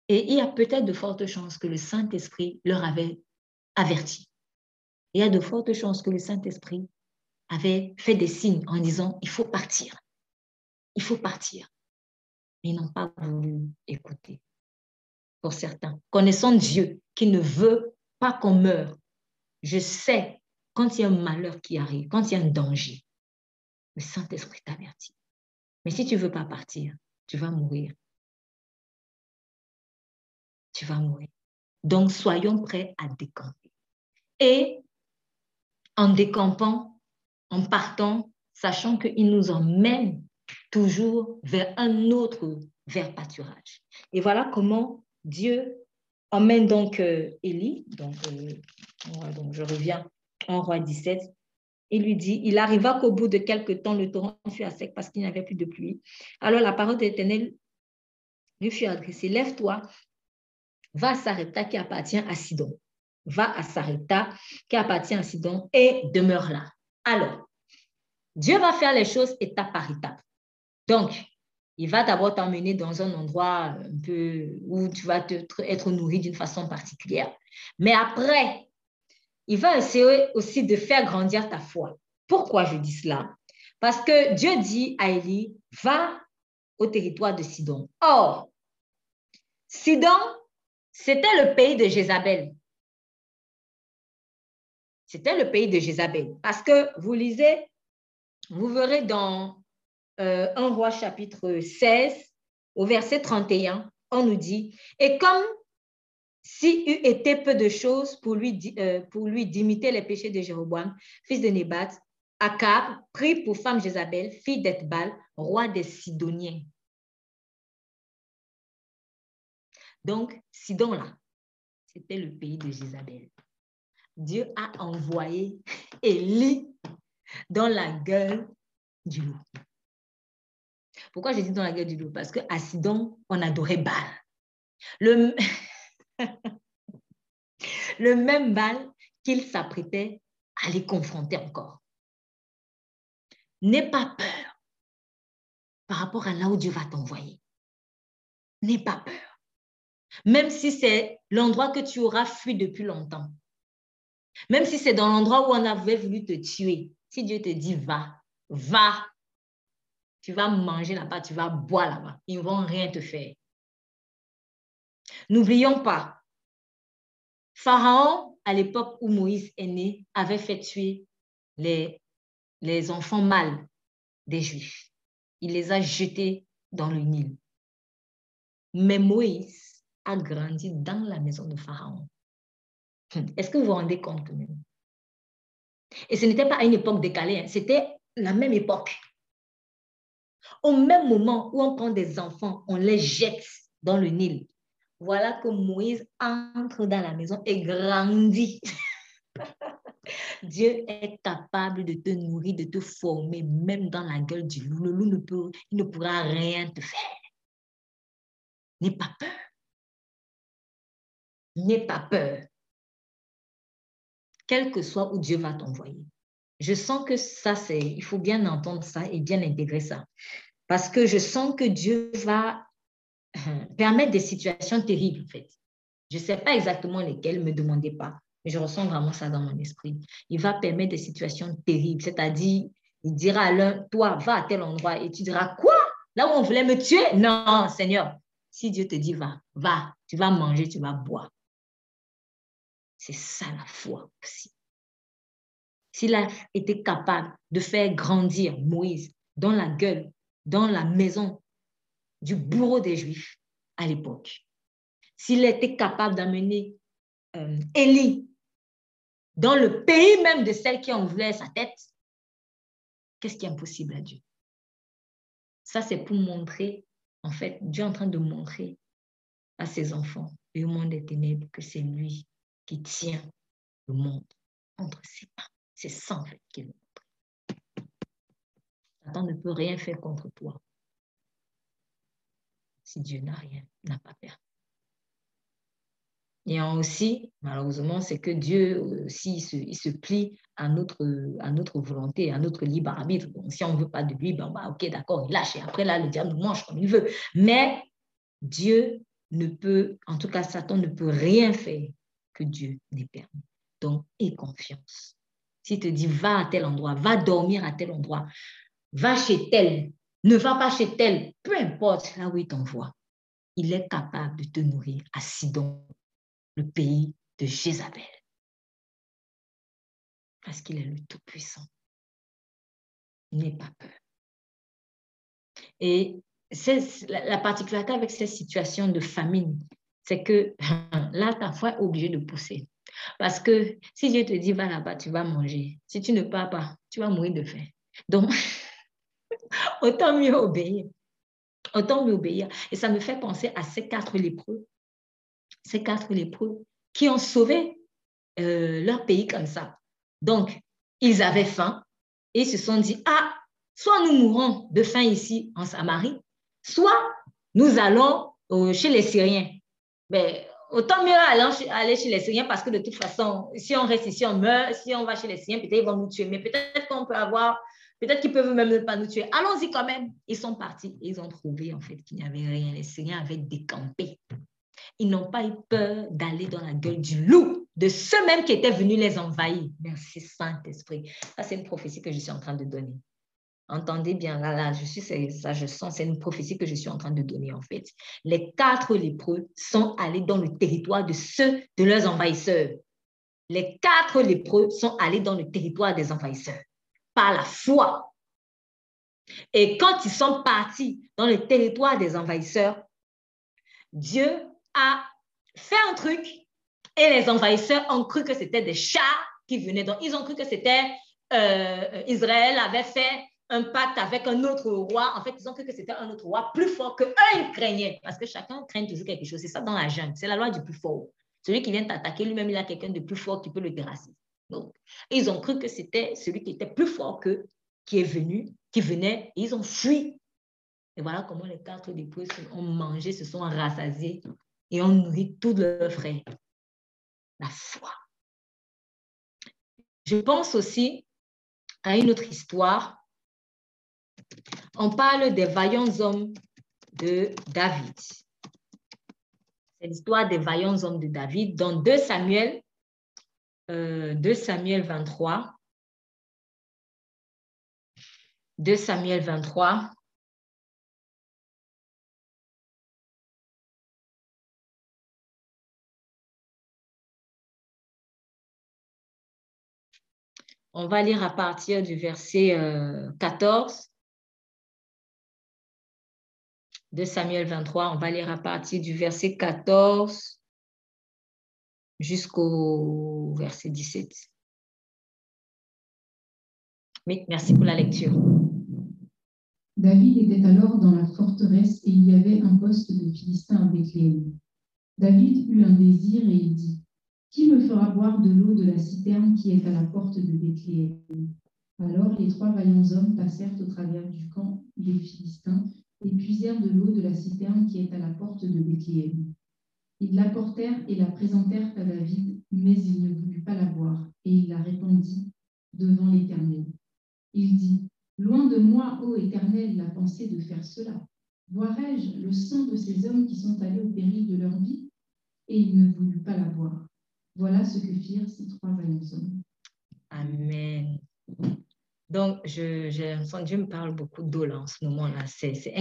Speaker 2: Et il y a peut-être de fortes chances que le Saint-Esprit leur avait averti. Il y a de fortes chances que le Saint-Esprit avait fait des signes en disant, il faut partir. Il faut partir. Mais ils n'ont pas voulu écouter. Pour certains, connaissant Dieu qui ne veut pas qu'on meure, je sais quand il y a un malheur qui arrive, quand il y a un danger, le Saint-Esprit t'avertit. Mais si tu ne veux pas partir, tu vas mourir tu vas mourir. Donc, soyons prêts à décamper. Et en décampant, en partant, sachant qu'il nous emmène toujours vers un autre, vers pâturage. Et voilà comment Dieu emmène donc euh, Élie, donc, euh, donc je reviens en roi 17, il lui dit, il arriva qu'au bout de quelque temps, le torrent fut à sec parce qu'il n'y avait plus de pluie. Alors la parole de l'Éternel lui fut adressée, lève-toi, va à Sarepta qui appartient à Sidon. Va à Sarepta qui appartient à Sidon et demeure là. Alors, Dieu va faire les choses étape par étape. Donc, il va d'abord t'emmener dans un endroit un peu où tu vas te, être nourri d'une façon particulière. Mais après, il va essayer aussi de faire grandir ta foi. Pourquoi je dis cela? Parce que Dieu dit à Élie, va au territoire de Sidon. Or, Sidon c'était le pays de Jézabel. C'était le pays de Jézabel. Parce que vous lisez, vous verrez dans euh, 1 roi chapitre 16, au verset 31, on nous dit, et comme s'il eût été peu de choses pour lui, euh, pour lui d'imiter les péchés de Jéroboam, fils de Nébat, Akab prit pour femme Jézabel, fille d'Ethbal, roi des Sidoniens. Donc, Sidon, là, c'était le pays de Jézabel. Dieu a envoyé Élie dans la gueule du loup. Pourquoi j'ai dit dans la gueule du loup? Parce qu'à Sidon, on adorait Baal. Le, le même Baal qu'il s'apprêtait à les confronter encore. N'aie pas peur par rapport à là où Dieu va t'envoyer. N'aie pas peur même si c'est l'endroit que tu auras fui depuis longtemps. Même si c'est dans l'endroit où on avait voulu te tuer. Si Dieu te dit va, va, tu vas manger là-bas, tu vas boire là-bas. Ils ne vont rien te faire. N'oublions pas, Pharaon, à l'époque où Moïse est né, avait fait tuer les, les enfants mâles des Juifs. Il les a jetés dans le Nil. Mais Moïse a grandi dans la maison de Pharaon. Est-ce que vous vous rendez compte? Et ce n'était pas à une époque décalée, hein. c'était la même époque. Au même moment où on prend des enfants, on les jette dans le Nil. voilà que Moïse entre dans la maison et grandit. Dieu est capable de te nourrir, de te former, même dans la gueule du loup. Le loup ne, peut, il ne pourra rien te faire. N'aie pas peur. N'aie pas peur. Quel que soit où Dieu va t'envoyer. Je sens que ça, c'est, il faut bien entendre ça et bien intégrer ça. Parce que je sens que Dieu va permettre des situations terribles, en fait. Je ne sais pas exactement lesquelles, ne me demandez pas. Mais je ressens vraiment ça dans mon esprit. Il va permettre des situations terribles. C'est-à-dire, il dira à l'un, toi, va à tel endroit. Et tu diras, quoi? Là où on voulait me tuer? Non, Seigneur. Si Dieu te dit, va, va, tu vas manger, tu vas boire. C'est ça la foi aussi. S'il a été capable de faire grandir Moïse dans la gueule, dans la maison du bourreau des Juifs à l'époque, s'il était capable d'amener euh, Élie dans le pays même de celle qui en voulait sa tête, qu'est-ce qui est impossible à Dieu? Ça, c'est pour montrer, en fait, Dieu est en train de montrer à ses enfants et au monde des ténèbres que c'est lui qui tient le monde entre ses mains. C'est ça, en fait, qu'il montre. Satan ne peut rien faire contre toi si Dieu n'a rien, n'a pas permis. Et aussi, malheureusement, c'est que Dieu aussi se, il se plie à notre, volonté, à notre libre arbitre. Si on ne veut pas de lui, ben, bah, ok, d'accord, il lâche. Et après, là, le diable mange comme il veut. Mais Dieu ne peut, en tout cas, Satan ne peut rien faire que Dieu permis. Donc, aie confiance. S'il te dit, va à tel endroit, va dormir à tel endroit, va chez tel, ne va pas chez tel, peu importe là où il t'envoie, il est capable de te nourrir à Sidon, le pays de Jézabel. Parce qu'il est le Tout-Puissant. N'aie pas peur. Et la particularité avec ces situations de famine, c'est que là, ta foi est obligée de pousser. Parce que si Dieu te dit, va là-bas, tu vas manger. Si tu ne pars pas, tu vas mourir de faim. Donc, autant mieux obéir. Autant mieux obéir. Et ça me fait penser à ces quatre lépreux ces quatre lépreux qui ont sauvé euh, leur pays comme ça. Donc, ils avaient faim et ils se sont dit, ah, soit nous mourrons de faim ici en Samarie, soit nous allons euh, chez les Syriens. Ben, autant mieux aller, chez les Syriens parce que de toute façon, si on reste ici, on meurt. Si on va chez les Syriens, peut-être ils vont nous tuer. Mais peut-être qu'on peut avoir, peut-être qu'ils peuvent même ne pas nous tuer. Allons-y quand même. Ils sont partis et ils ont trouvé en fait qu'il n'y avait rien. Les Syriens avaient décampé. Ils n'ont pas eu peur d'aller dans la gueule du loup, de ceux mêmes qui étaient venus les envahir. Merci Saint-Esprit. Ça, c'est une prophétie que je suis en train de donner. Entendez bien, là, là, je suis, ça, je sens, c'est une prophétie que je suis en train de donner, en fait. Les quatre lépreux sont allés dans le territoire de ceux de leurs envahisseurs. Les quatre lépreux sont allés dans le territoire des envahisseurs par la foi. Et quand ils sont partis dans le territoire des envahisseurs, Dieu a fait un truc et les envahisseurs ont cru que c'était des chats qui venaient. Donc, ils ont cru que c'était euh, Israël avait fait un pacte avec un autre roi. En fait, ils ont cru que c'était un autre roi plus fort que eux, ils craignaient. Parce que chacun craint toujours quelque chose. C'est ça dans la jungle. C'est la loi du plus fort. Celui qui vient t'attaquer, lui-même, il a quelqu'un de plus fort qui peut le terrasser. Donc, ils ont cru que c'était celui qui était plus fort qu'eux qui est venu, qui venait, ils ont fui. Et voilà comment les quatre lépreux ont mangé, se sont rassasiés et ont nourri tous leurs frères. La foi. Je pense aussi à une autre histoire. On parle des vaillants hommes de David. C'est l'histoire des vaillants hommes de David dans 2 Samuel, 2 euh, Samuel 23. 2 Samuel 23. On va lire à partir du verset 14 de Samuel 23. On va lire à partir du verset 14 jusqu'au verset 17. Oui, merci pour la lecture.
Speaker 3: David était alors dans la forteresse et il y avait un poste de Philistin à Bethléem. David eut un désir et il dit, Qui me fera boire de l'eau de la citerne qui est à la porte de Bethléem? Alors les trois vaillants hommes passèrent au travers du camp des Philistins et puisèrent de l'eau de la citerne qui est à la porte de Bethléem. Ils l'apportèrent et la présentèrent à David, mais il ne voulut pas la boire, et il la répandit devant l'Éternel. Il dit, Loin de moi, ô Éternel, la pensée de faire cela. Boirai-je le sang de ces hommes qui sont allés au péril de leur vie? Et il ne voulut pas la boire. Voilà ce que firent ces trois vaillants hommes.
Speaker 2: Amen. Donc, j'ai l'impression Dieu me parle beaucoup d'eau en ce moment-là. C'est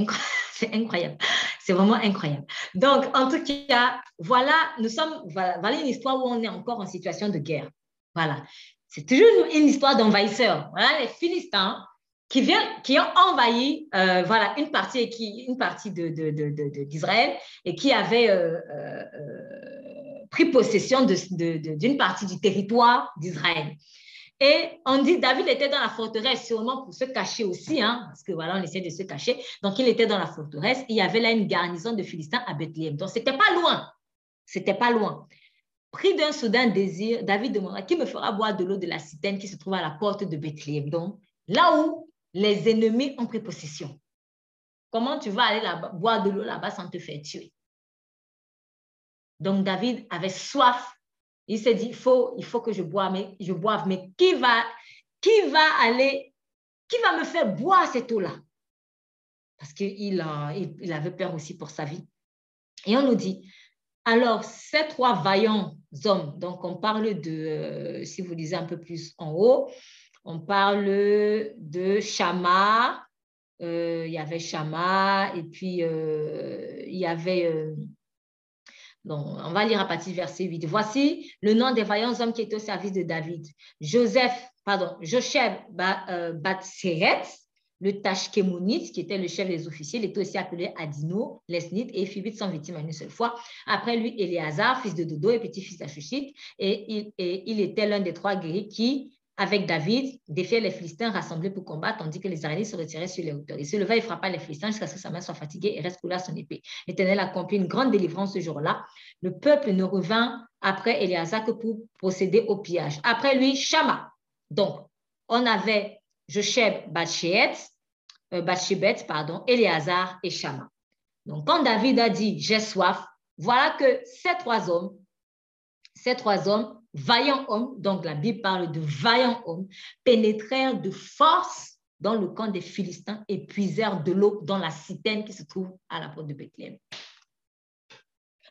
Speaker 2: incroyable. C'est vraiment incroyable. Donc, en tout cas, voilà, nous sommes, voilà, une histoire où on est encore en situation de guerre. Voilà. C'est toujours une histoire d'envahisseurs. Voilà, les Philistins qui, viennent, qui ont envahi euh, voilà, une partie, d'Israël de, et qui avaient euh, euh, pris possession d'une partie du territoire d'Israël. Et on dit David était dans la forteresse, sûrement pour se cacher aussi, hein, parce que voilà, on essaie de se cacher. Donc, il était dans la forteresse. il y avait là une garnison de Philistins à Bethléem. Donc, c'était pas loin. C'était pas loin. Pris d'un soudain désir, David demanda qui me fera boire de l'eau de la citerne qui se trouve à la porte de Bethléem? Donc, là où les ennemis ont pris possession. Comment tu vas aller boire de l'eau là-bas sans te faire tuer? Donc, David avait soif il s'est dit, il faut, que je boive, mais, je boive, mais qui va, qui va aller, qui va me faire boire cette eau-là? Parce qu'il il, il avait peur aussi pour sa vie. Et on nous dit, alors, ces trois vaillants hommes, donc on parle de, euh, si vous lisez un peu plus en haut, on parle de Shama, euh, il y avait Shama, et puis euh, il y avait on va lire à partir du verset 8. Voici le nom des vaillants hommes qui étaient au service de David. Joseph, pardon, Josheb euh, Batseret, le Tashkemonite, qui était le chef des officiers, il était aussi appelé Adino, Lesnite, et Phibit sans victime à une seule fois. Après lui, Éléazar, fils de Dodo et petit-fils d'Achushit, et il, et il était l'un des trois guerriers qui avec David, défiait les Philistins rassemblés pour combattre, tandis que les Israélites se retiraient sur les hauteurs. Il se leva et frappa les Philistins jusqu'à ce que sa main soit fatiguée et reste coulée à son épée. L'Éternel accomplit une grande délivrance ce jour-là. Le peuple ne revint après Éléazar que pour procéder au pillage. Après lui, Shama. Donc, on avait Josheb Batshebet, euh, pardon, Éléazar et Shama. Donc, quand David a dit j'ai soif, voilà que ces trois hommes, ces trois hommes vaillants hommes, donc la Bible parle de vaillants hommes, pénétrèrent de force dans le camp des Philistins et puisèrent de l'eau dans la citerne qui se trouve à la porte de Bethléem.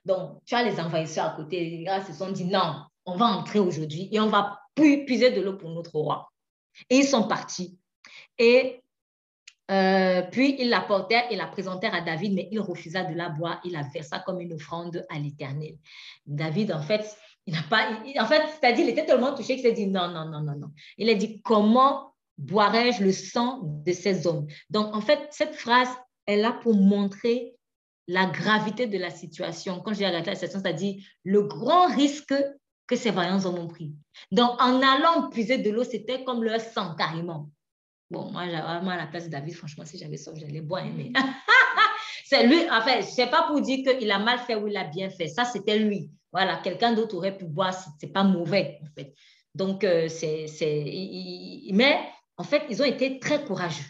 Speaker 2: Donc, tu as les envahisseurs à côté, les se sont dit non, on va entrer aujourd'hui et on va puiser de l'eau pour notre roi. Et ils sont partis. Et euh, puis ils la portèrent et la présentèrent à David, mais il refusa de la boire. Il la versa comme une offrande à l'Éternel. David, en fait, il n'a pas, en fait, c'est-à-dire, il était tellement touché qu'il s'est dit non, non, non, non, non. Il a dit comment boirais-je le sang de ces hommes? Donc, en fait, cette phrase est là pour montrer la gravité de la situation. Quand j'ai regardé la situation, c'est-à-dire le grand risque que ces vaillants hommes ont pris. Donc, en allant puiser de l'eau, c'était comme leur sang carrément. Bon, moi, vraiment à la place de David, franchement, si j'avais ça, j'allais boire, hein, mais c'est lui, en fait, je pas pour dire qu'il a mal fait ou il a bien fait. Ça, c'était lui. Voilà, quelqu'un d'autre aurait pu boire, c'est pas mauvais, en fait. Donc, euh, c'est, mais en fait, ils ont été très courageux.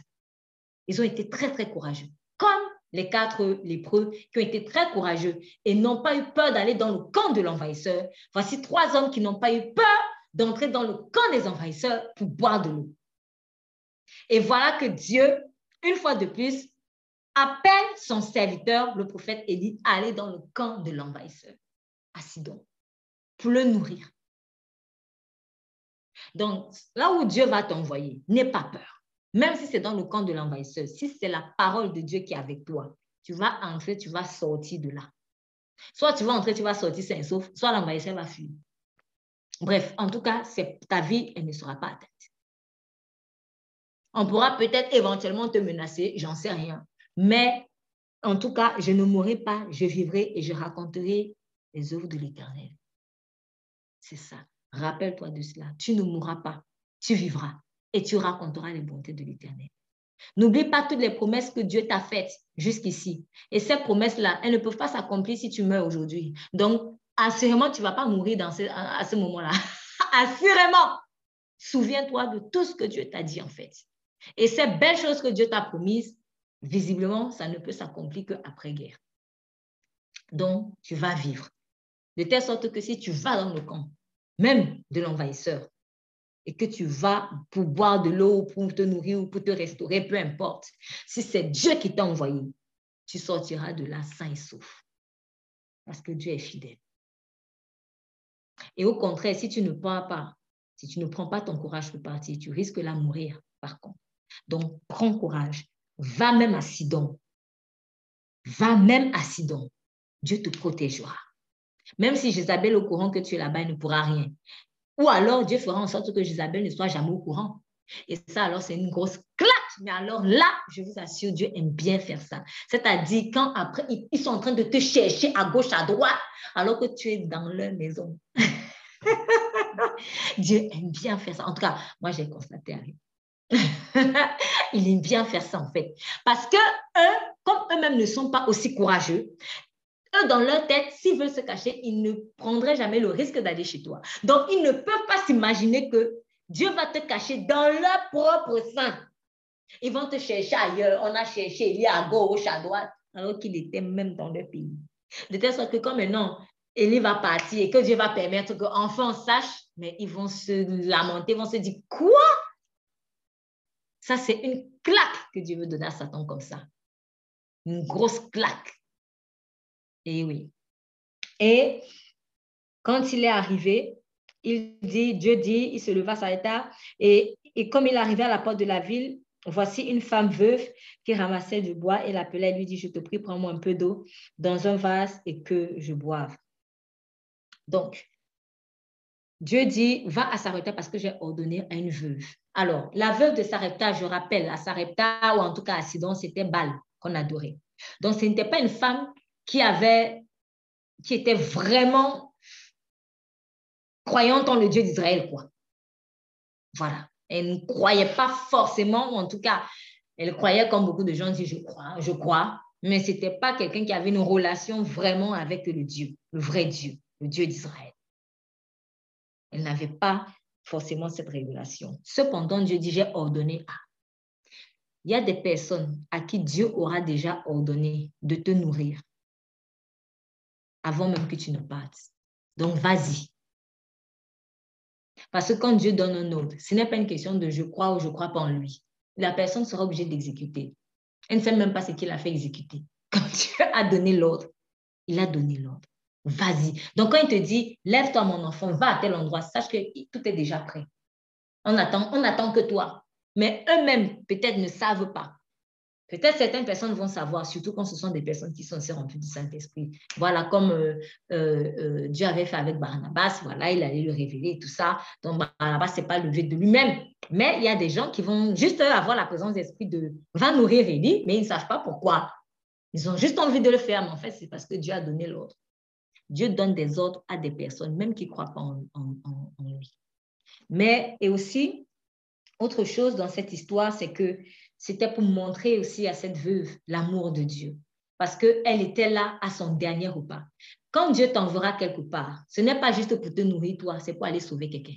Speaker 2: Ils ont été très, très courageux. Comme les quatre lépreux qui ont été très courageux et n'ont pas eu peur d'aller dans le camp de l'envahisseur. Voici trois hommes qui n'ont pas eu peur d'entrer dans le camp des envahisseurs pour boire de l'eau. Et voilà que Dieu, une fois de plus, appelle son serviteur, le prophète Élie, à aller dans le camp de l'envahisseur à Sidon pour le nourrir. Donc, là où Dieu va t'envoyer, n'aie pas peur. Même si c'est dans le camp de l'envahisseur, si c'est la parole de Dieu qui est avec toi, tu vas entrer, tu vas sortir de là. Soit tu vas entrer, tu vas sortir sain sauf, soit l'envahisseur va fuir. Bref, en tout cas, ta vie, elle ne sera pas atteinte. On pourra peut-être éventuellement te menacer, j'en sais rien. Mais en tout cas, je ne mourrai pas, je vivrai et je raconterai les œuvres de l'Éternel. C'est ça. Rappelle-toi de cela. Tu ne mourras pas, tu vivras et tu raconteras les bontés de l'Éternel. N'oublie pas toutes les promesses que Dieu t'a faites jusqu'ici. Et ces promesses-là, elles ne peuvent pas s'accomplir si tu meurs aujourd'hui. Donc, assurément, tu ne vas pas mourir à, ce moment-là. assurément. Souviens-toi de tout ce que Dieu t'a dit en fait. Et ces belles choses que Dieu t'a promises, visiblement, ça ne peut s'accomplir qu'après-guerre. Donc, tu vas vivre. De telle sorte que si tu vas dans le camp, même de l'envahisseur, et que tu vas pour boire de l'eau, pour te nourrir ou pour te restaurer, peu importe, si c'est Dieu qui t'a envoyé, tu sortiras de là sain et sauf. Parce que Dieu est fidèle. Et au contraire, si tu ne pars pas, si tu ne prends pas ton courage pour partir, tu risques là mourir, par contre. Donc, prends courage. Va même à Sidon. Va même à Sidon. Dieu te protégera. Même si Jézabel est au courant que tu es là-bas, il ne pourra rien. Ou alors, Dieu fera en sorte que Jézabel ne soit jamais au courant. Et ça, alors, c'est une grosse claque. Mais alors là, je vous assure, Dieu aime bien faire ça. C'est-à-dire, quand après, ils sont en train de te chercher à gauche, à droite, alors que tu es dans leur maison. Dieu aime bien faire ça. En tout cas, moi, j'ai constaté Il aime bien faire ça, en fait. Parce que eux, comme eux-mêmes ne sont pas aussi courageux, eux, dans leur tête, s'ils veulent se cacher, ils ne prendraient jamais le risque d'aller chez toi. Donc, ils ne peuvent pas s'imaginer que Dieu va te cacher dans leur propre sein. Ils vont te chercher ailleurs. On a cherché a à gauche, à droite, alors qu'il était même dans leur pays. De telle sorte que comme maintenant, Élie va partir et que Dieu va permettre qu'enfants sachent, mais ils vont se lamenter, ils vont se dire, quoi? Ça, c'est une claque que Dieu veut donner à Satan comme ça. Une grosse claque. Et oui. Et quand il est arrivé, il dit, Dieu dit, il se leva, s'arrêta, et, et comme il arrivait à la porte de la ville, voici une femme veuve qui ramassait du bois et l'appelait, lui dit, je te prie, prends-moi un peu d'eau dans un vase et que je boive. Donc, Dieu dit, va à Sarepta parce que j'ai ordonné à une veuve. Alors, la veuve de Sarepta, je rappelle, à Sarepta ou en tout cas à Sidon, c'était Baal qu'on adorait. Donc, ce n'était pas une femme qui avait, qui était vraiment croyante en le Dieu d'Israël, quoi. Voilà. Elle ne croyait pas forcément, ou en tout cas, elle croyait comme beaucoup de gens disent, je crois, je crois, mais ce n'était pas quelqu'un qui avait une relation vraiment avec le Dieu, le vrai Dieu, le Dieu d'Israël. Elle n'avait pas forcément cette révélation. Cependant, Dieu dit, j'ai ordonné à. Il y a des personnes à qui Dieu aura déjà ordonné de te nourrir, avant même que tu ne partes. Donc, vas-y. Parce que quand Dieu donne un ordre, ce n'est pas une question de je crois ou je ne crois pas en lui. La personne sera obligée d'exécuter. Elle ne sait même pas ce qu'il a fait exécuter. Quand Dieu a donné l'ordre, il a donné l'ordre. Vas-y. Donc, quand il te dit, lève-toi, mon enfant, va à tel endroit, sache que tout est déjà prêt. On attend, que toi. Mais eux-mêmes, peut-être, ne savent pas. Peut-être certaines personnes vont savoir, surtout quand ce sont des personnes qui sont aussi remplies du Saint-Esprit. Voilà, comme euh, euh, euh, Dieu avait fait avec Barnabas, voilà, il allait le révéler tout ça. Donc, Barnabas n'est pas levé de lui-même. Mais il y a des gens qui vont juste avoir la présence d'esprit de va nourrir Élie, mais ils ne savent pas pourquoi. Ils ont juste envie de le faire, mais en fait, c'est parce que Dieu a donné l'ordre. Dieu donne des ordres à des personnes, même qui ne croient pas en, lui. Mais, et aussi, autre chose dans cette histoire, c'est que c'était pour montrer aussi à cette veuve l'amour de Dieu. Parce qu'elle était là à son dernier repas. Quand Dieu t'enverra quelque part, ce n'est pas juste pour te nourrir toi, c'est pour aller sauver quelqu'un.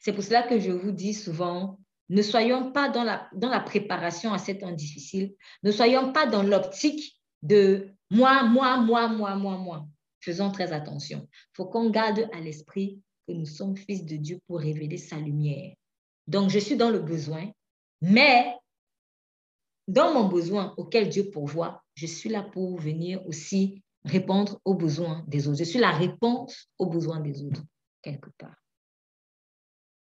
Speaker 2: C'est pour cela que je vous dis souvent, ne soyons pas dans la, préparation à cet temps difficile, ne soyons pas dans l'optique de moi, moi, moi, moi, moi, moi. Faisons très attention. Il faut qu'on garde à l'esprit que nous sommes fils de Dieu pour révéler sa lumière. Donc, je suis dans le besoin, mais dans mon besoin auquel Dieu pourvoit, je suis là pour venir aussi répondre aux besoins des autres. Je suis la réponse aux besoins des autres, quelque part.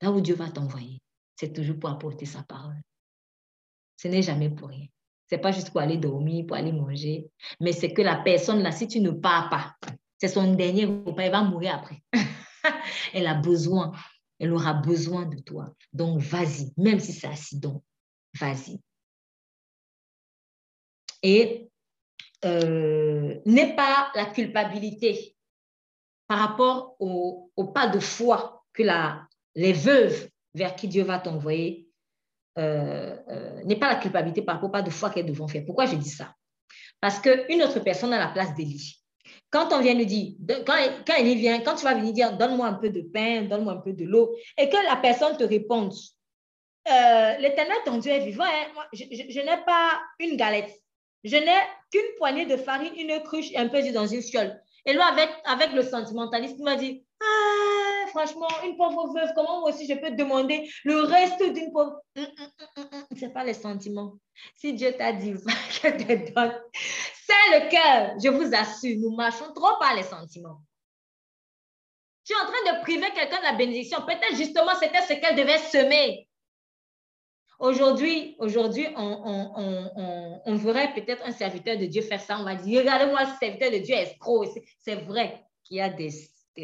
Speaker 2: Là où Dieu va t'envoyer, c'est toujours pour apporter sa parole. Ce n'est jamais pour rien. Pas juste pour aller dormir, pour aller manger, mais c'est que la personne là, si tu ne pars pas, c'est son dernier repas, elle va mourir après. elle a besoin elle aura besoin de toi. Donc, vas-y, même si c'est accident, vas-y. Et euh, n'est pas la culpabilité par rapport au, pas de foi que la, les veuves vers qui Dieu va t'envoyer euh, euh, n'est pas la culpabilité par rapport pas de foi qu'elles devront faire. Pourquoi je dis ça? Parce qu'une autre personne a la place d'Élie. Quand on vient lui dire, quand, quand vient, quand tu vas venir dire, donne-moi un peu de pain, donne-moi un peu de l'eau, et que la personne te réponde, euh, l'éternel ton Dieu est vivant, hein. je, n'ai pas une galette, je n'ai qu'une poignée de farine, une cruche et un peu dans une fiole. Et là, avec le sentimentalisme, il m'a dit, ah, franchement, une pauvre veuve, comment moi aussi je peux demander le reste d'une pauvre... Hum, hum, hum, Ce n'est pas les sentiments. Si Dieu t'a dit, que te donne, c'est le cœur. Je vous assure, nous marchons trop par les sentiments. Tu es en train de priver quelqu'un de la bénédiction. Peut-être justement, c'était ce qu'elle devait semer. Aujourd'hui, aujourd'hui, on, on, verrait peut-être un serviteur de Dieu faire ça. On va dire, regardez-moi, ce serviteur de Dieu est escroc. C'est vrai qu'il y a des,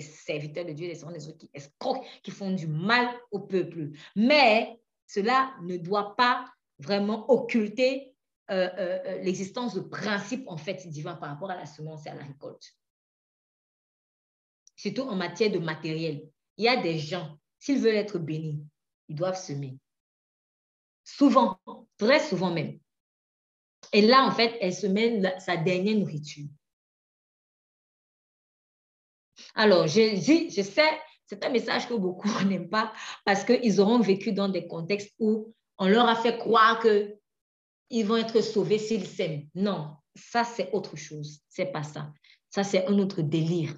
Speaker 2: serviteurs de Dieu, des des qui escrocs, qui font du mal au peuple. Mais cela ne doit pas vraiment occulter euh, euh, euh, l'existence de principes en fait divins par rapport à la semence et à la récolte. Surtout en matière de matériel. Il y a des gens, s'ils veulent être bénis, ils doivent semer. Souvent, très souvent même. Et là, en fait, elle se sa dernière nourriture. Alors, je, je sais, c'est un message que beaucoup n'aiment pas parce qu'ils auront vécu dans des contextes où on leur a fait croire qu'ils vont être sauvés s'ils s'aiment. Non, ça, c'est autre chose. C'est pas ça. Ça, c'est un autre délire.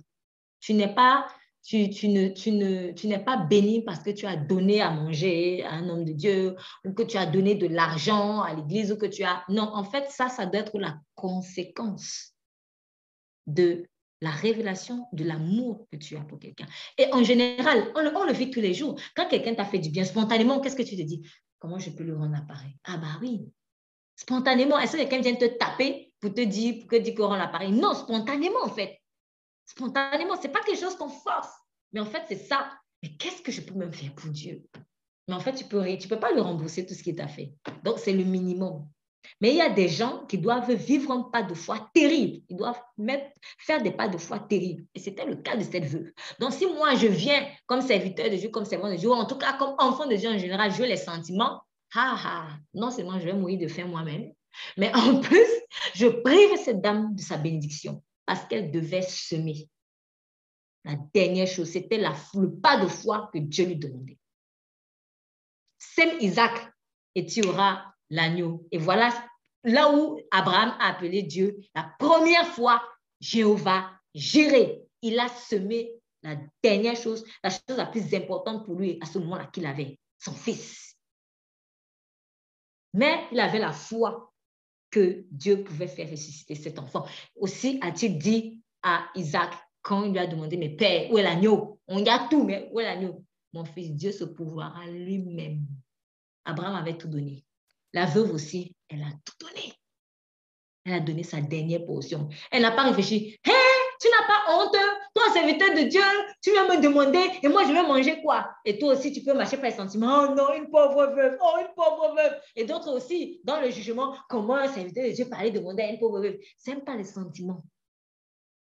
Speaker 2: Tu n'es pas tu, tu n'es pas béni parce que tu as donné à manger à un homme de Dieu ou que tu as donné de l'argent à l'église ou que tu as... Non, en fait, ça, ça doit être la conséquence de la révélation de l'amour que tu as pour quelqu'un. Et en général, on le, vit tous les jours. Quand quelqu'un t'a fait du bien spontanément, qu'est-ce que tu te dis? Comment je peux le rendre appareil? Ah bah oui. Spontanément, est-ce que quelqu'un vient te taper pour te dire, pour te dire qu'on rend l'appareil Non, spontanément en fait spontanément. Ce n'est pas quelque chose qu'on force. Mais en fait, c'est ça. Mais qu'est-ce que je peux même faire pour Dieu? Mais en fait, tu peux, tu peux pas le rembourser tout ce qu'il t'a fait. Donc, c'est le minimum. Mais il y a des gens qui doivent vivre un pas de foi terrible. Ils doivent mettre, faire des pas de foi terribles. Et c'était le cas de cette veuve. Donc, si moi, je viens comme serviteur de Dieu, comme servant de Dieu, ou en tout cas comme enfant de Dieu en général, je les sentiments, ha, ha, non seulement je vais mourir de faim moi-même, mais en plus, je prive cette dame de sa bénédiction parce qu'elle devait semer. La dernière chose, c'était le pas de foi que Dieu lui demandait. Sème Isaac et tu auras l'agneau. Et voilà là où Abraham a appelé Dieu la première fois Jéhovah Jiré. Il a semé la dernière chose, la chose la plus importante pour lui à ce moment-là qu'il avait, son fils. Mais il avait la foi que Dieu pouvait faire ressusciter cet enfant. Aussi a-t-il dit à Isaac quand il lui a demandé, mais père, où est l'agneau? On y a tout, mais où est l'agneau? Mon fils, Dieu se pouvoira lui-même. Abraham avait tout donné. La veuve aussi, elle a tout donné. Elle a donné sa dernière portion. Elle n'a pas réfléchi. Hé, tu n'as pas honte? Toi, serviteur de Dieu, tu viens me demander et moi, je vais manger quoi? Et toi aussi, tu peux marcher par les sentiments. Oh non, une pauvre veuve. Oh, une pauvre veuve. Et d'autres aussi, dans le jugement, comment un serviteur de Dieu aller demander à une pauvre veuve? Ce pas les sentiments.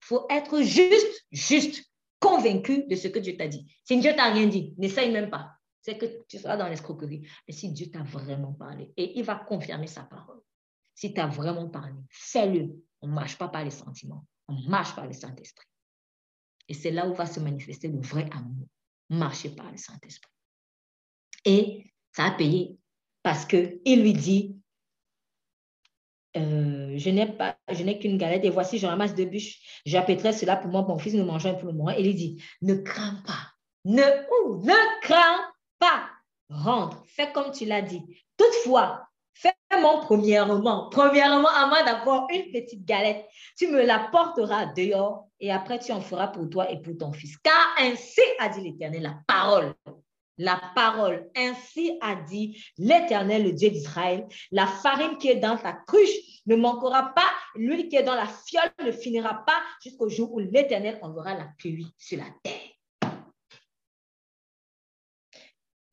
Speaker 2: Il faut être juste, juste, convaincu de ce que Dieu t'a dit. Si Dieu t'a rien dit, n'essaye même pas. C'est que tu seras dans l'escroquerie. Mais si Dieu t'a vraiment parlé, et il va confirmer sa parole. Si tu as vraiment parlé, fais-le. On ne marche pas par les sentiments. On marche par le Saint-Esprit. Et c'est là où va se manifester le vrai amour. Marcher par le Saint-Esprit. Et ça a payé parce qu'il lui dit, euh, je n'ai qu'une galette et voici, je ramasse deux bûches, j'appêterai cela pour moi, mon fils, nous mangeons pour le moment. Et il dit, ne crains pas, ne, ou, ne crains pas, rentre, fais comme tu l'as dit. Toutefois, Fais-moi premièrement, premièrement, à moins d'avoir une petite galette, tu me la porteras dehors et après tu en feras pour toi et pour ton fils. Car ainsi a dit l'Éternel, la parole. La parole. Ainsi a dit l'Éternel, le Dieu d'Israël. La farine qui est dans ta cruche ne manquera pas. L'huile qui est dans la fiole ne finira pas jusqu'au jour où l'Éternel enverra la pluie sur la terre.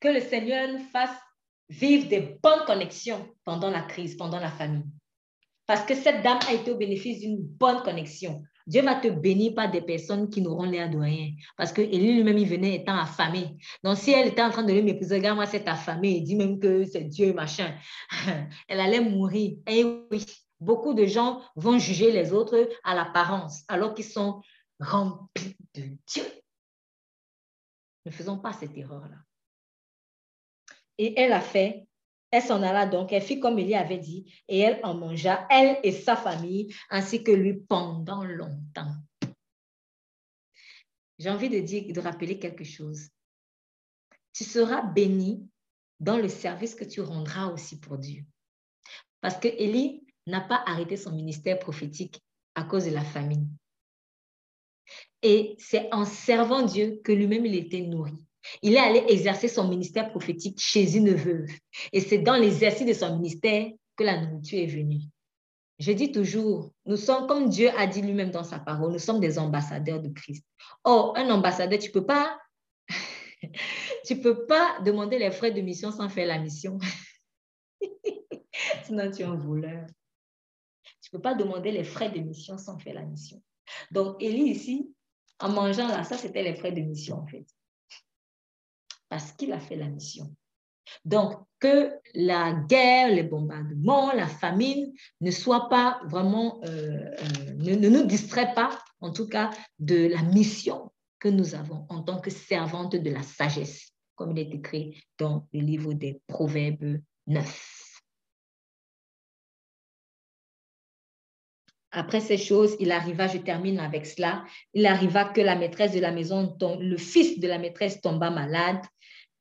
Speaker 2: Que le Seigneur nous fasse vivre des bonnes connexions pendant la crise, pendant la famine. Parce que cette dame a été au bénéfice d'une bonne connexion. Dieu va te bénir par des personnes qui n'auront l'air de rien. Parce que Élie lui-même, il venait étant affamé. Donc, si elle était en train de lui m'épouser, regarde, moi, c'est affamé, il dit même que c'est Dieu, machin. elle allait mourir. Et oui, beaucoup de gens vont juger les autres à l'apparence, alors qu'ils sont remplis de Dieu. Ne faisons pas cette erreur-là. Et elle a fait elle s'en alla donc, elle fit comme Élie avait dit, et elle en mangea, elle et sa famille, ainsi que lui pendant longtemps. J'ai envie de dire, de rappeler quelque chose. Tu seras béni dans le service que tu rendras aussi pour Dieu. Parce que Élie n'a pas arrêté son ministère prophétique à cause de la famine. Et c'est en servant Dieu que lui-même il était nourri. Il est allé exercer son ministère prophétique chez une veuve. Et c'est dans l'exercice de son ministère que la nourriture est venue. Je dis toujours, nous sommes, comme Dieu a dit lui-même dans sa parole, nous sommes des ambassadeurs de Christ. Or, un ambassadeur, tu ne peux pas, tu peux pas demander les frais de mission sans faire la mission. Sinon, tu es un voleur. Tu ne peux pas demander les frais de mission sans faire la mission. Donc, Élie ici, en mangeant là, ça, c'était les frais de mission, en fait parce qu'il a fait la mission. Donc, que la guerre, les bombardements, la famine ne soient pas vraiment, euh, euh, ne, nous distraient pas, en tout cas, de la mission que nous avons en tant que servante de la sagesse, comme il est écrit dans le livre des Proverbes 9. Après ces choses, il arriva, je termine avec cela, il arriva que la maîtresse de la maison, le fils de la maîtresse tomba malade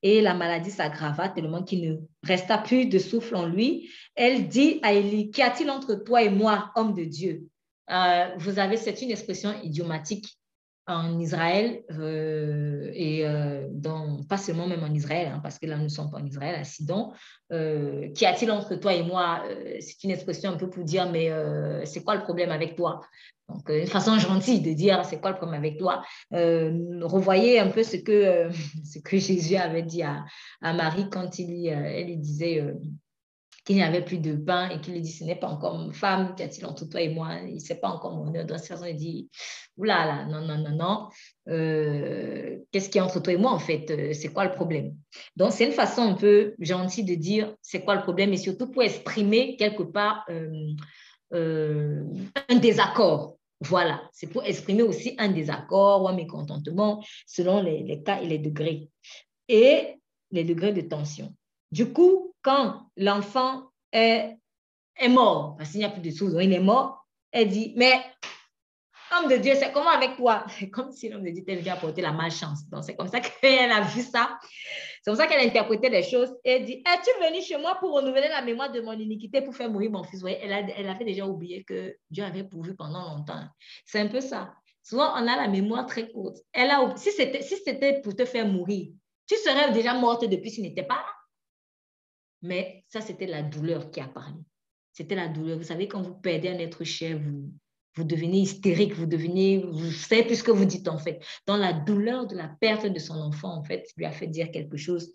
Speaker 2: et la maladie s'aggrava tellement qu'il ne resta plus de souffle en lui. Elle dit à Élie, qu'y a-t-il entre toi et moi, homme de Dieu? Euh, Vous avez, c'est une expression idiomatique en Israël euh, et euh, pas seulement même en Israël, hein, parce que là nous ne sommes pas en Israël, à Sidon. Qu'y a-t-il entre toi et moi C'est une expression un peu pour dire, mais c'est quoi le problème avec toi? Donc, une façon gentille de dire c'est quoi le problème avec toi? Euh, revoyez un peu ce que, euh, ce que Jésus avait dit à, à Marie quand il, euh, elle lui disait qu'il n'y avait plus de pain et qu'il lui dit ce n'est pas encore femme, qu'y a-t-il entre toi et moi Il ne sait pas encore mon heure. Il dit oulala, là, non, non, non, non. Qu'est-ce qui est entre toi et moi en fait C'est quoi le problème? Donc, c'est une façon un peu gentille de dire c'est quoi le problème et surtout pour exprimer quelque part un désaccord voilà, c'est pour exprimer aussi un désaccord ou un mécontentement selon les, cas et les degrés. Et les degrés de tension. Du coup, quand l'enfant est, est, mort, parce qu'il n'y a plus de sous, il est mort, elle dit, mais homme de Dieu, c'est comment avec toi? C'est comme si l'homme de Dieu venu apporter la malchance. Donc, c'est comme ça qu'elle a vu ça. C'est comme ça qu'elle a interprété les choses et dit Es-tu venu chez moi pour renouveler la mémoire de mon iniquité pour faire mourir mon fils? Elle, elle avait déjà oublié que Dieu avait pourvu pendant longtemps. C'est un peu ça. Souvent, on a la mémoire très courte. Elle a, si c'était si pour te faire mourir, tu serais déjà morte depuis tu n'étais pas là. Mais ça, c'était la douleur qui a parlé. C'était la douleur. Vous savez, quand vous perdez un être cher, vous, vous devenez hystérique, vous devenez, vous savez plus ce que vous dites en fait. Dans la douleur de la perte de son enfant, en fait, lui a fait dire quelque chose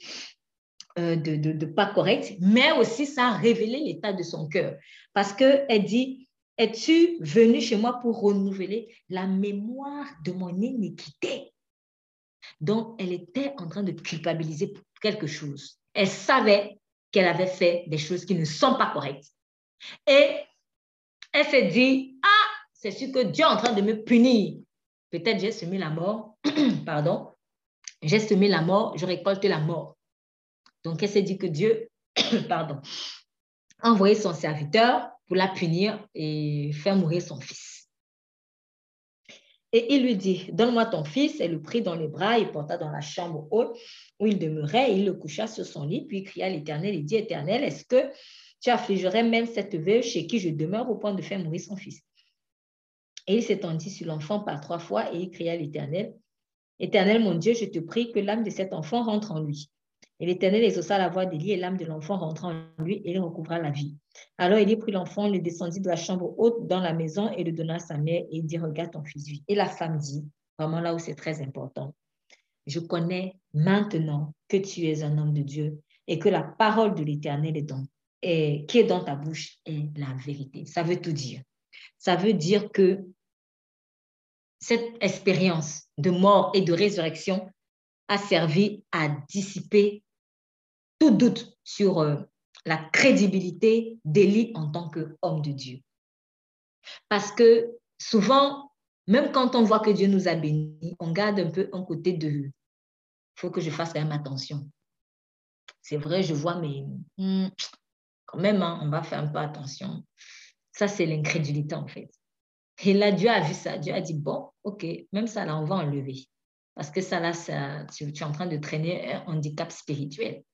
Speaker 2: euh, de, de, pas correct, mais aussi ça a révélé l'état de son cœur. Parce qu'elle dit, es-tu venu chez moi pour renouveler la mémoire de mon iniquité? Donc, elle était en train de culpabiliser pour quelque chose. Elle savait qu'elle avait fait des choses qui ne sont pas correctes. Et elle s'est dit, ah, c'est sûr que Dieu est en train de me punir. Peut-être j'ai semé la mort, pardon, j'ai semé la mort, je récolte la mort. Donc, elle s'est dit que Dieu, pardon, a envoyé son serviteur pour la punir et faire mourir son fils. Et il lui dit, donne-moi ton fils. Elle le prit dans les bras et porta dans la chambre haute où il demeurait. il le coucha sur son lit, puis il cria à l'Éternel et dit, Éternel, est-ce que tu affligerais même cette veuve chez qui je demeure au point de faire mourir son fils? Et il s'étendit sur l'enfant par trois fois et il cria à l'Éternel, Éternel mon Dieu, je te prie que l'âme de cet enfant rentre en lui. Et l'Éternel exauça la voix d'Élie et l'âme de l'enfant rentra en lui et il recouvra la vie. Alors Élie prit l'enfant, le descendit de la chambre haute dans la maison et le donna à sa mère et dit, regarde ton fils. Et la femme dit, vraiment là où c'est très important, je connais maintenant que tu es un homme de Dieu et que la parole de l'Éternel est dans qui est dans ta bouche est la vérité. Ça veut tout dire. Ça veut dire que cette expérience de mort et de résurrection a servi à dissiper tout doute sur euh, la crédibilité d'Élie en tant qu'homme de Dieu. Parce que souvent, même quand on voit que Dieu nous a bénis, on garde un peu un côté de faut que je fasse quand même attention. C'est vrai, je vois, mais hmm, quand même, hein, on va faire un peu attention. Ça, c'est l'incrédulité en fait. Et là, Dieu a vu ça. Dieu a dit, bon, ok, même ça, là, on va enlever. Parce que ça, là, tu, es en train de traîner un handicap spirituel.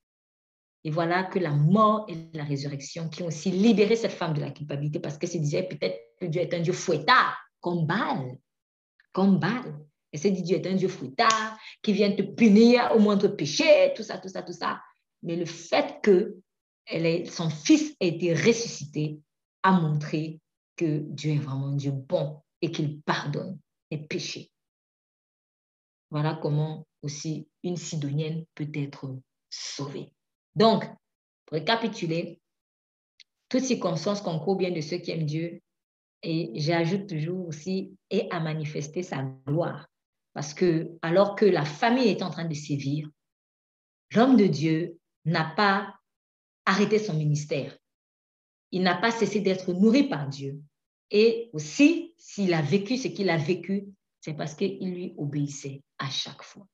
Speaker 2: Et voilà que la mort et la résurrection qui ont aussi libéré cette femme de la culpabilité parce que se disait peut-être que Dieu est un Dieu fouettard, comme Baal, comme Baal. Et se dit Dieu est un Dieu fouettard qui vient te punir au moindre péché, tout ça, tout ça, tout ça. Mais le fait que elle son fils a été ressuscité a montré que Dieu est vraiment Dieu bon et qu'il pardonne les péchés. Voilà comment aussi une Sidonienne peut être sauvée. Donc, pour récapituler, toutes circonstances concourent bien de ceux qui aiment Dieu et j'ajoute toujours aussi et à manifester sa gloire. Parce que alors que la famille est en train de sévir, l'homme de Dieu n'a pas arrêté son ministère. Il n'a pas cessé d'être nourri par Dieu. Et aussi, s'il a vécu ce qu'il a vécu, c'est parce qu'il lui obéissait à chaque fois.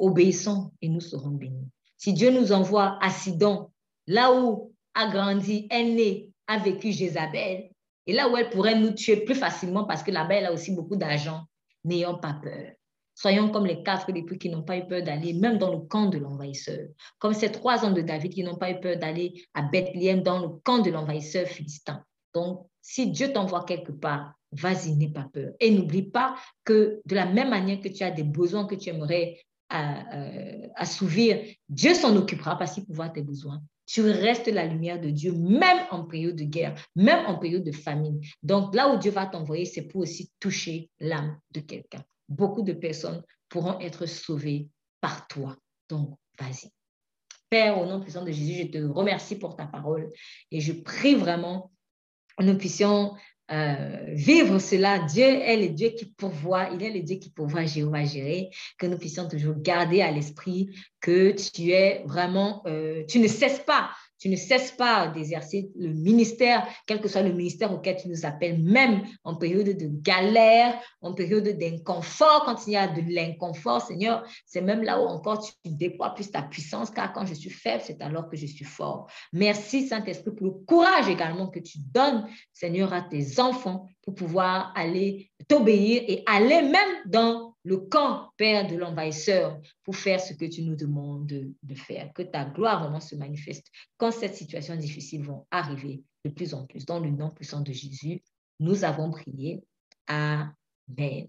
Speaker 2: Obéissons et nous serons bénis. Si Dieu nous envoie à Sidon, là où a grandi, est né, a vécu Jézabel, et là où elle pourrait nous tuer plus facilement parce que là-bas, elle a aussi beaucoup d'argent, n'ayons pas peur. Soyons comme les quatre époux qui n'ont pas eu peur d'aller même dans le camp de l'envahisseur, comme ces trois hommes de David qui n'ont pas eu peur d'aller à Bethléem dans le camp de l'envahisseur philistin. Donc, si Dieu t'envoie quelque part, vas-y, n'aie pas peur. Et n'oublie pas que de la même manière que tu as des besoins que tu aimerais euh, assouvir, Dieu s'en occupera parce qu'il pourra tes besoins. Tu restes la lumière de Dieu, même en période de guerre, même en période de famine. Donc là où Dieu va t'envoyer, c'est pour aussi toucher l'âme de quelqu'un. Beaucoup de personnes pourront être sauvées par toi. Donc, vas-y. Père, au nom puissant de Jésus, je te remercie pour ta parole et je prie vraiment que nous puissions euh, vivre cela. Dieu est le Dieu qui pourvoit, il est le Dieu qui pourvoit Jéhovah gérer, que nous puissions toujours garder à l'esprit que tu es vraiment, euh, tu ne cesses pas tu ne cesses pas d'exercer le ministère, quel que soit le ministère auquel tu nous appelles, même en période de galère, en période d'inconfort, quand il y a de l'inconfort, Seigneur, c'est même là où encore tu déploies plus ta puissance, car quand je suis faible, c'est alors que je suis fort. Merci, Saint-Esprit, pour le courage également que tu donnes, Seigneur, à tes enfants pour pouvoir aller t'obéir et aller même dans le camp, Père de l'envahisseur, pour faire ce que tu nous demandes de, faire. Que ta gloire vraiment se manifeste quand cette situation difficile vont arriver de plus en plus. Dans le nom puissant de Jésus, nous avons prié. Amen.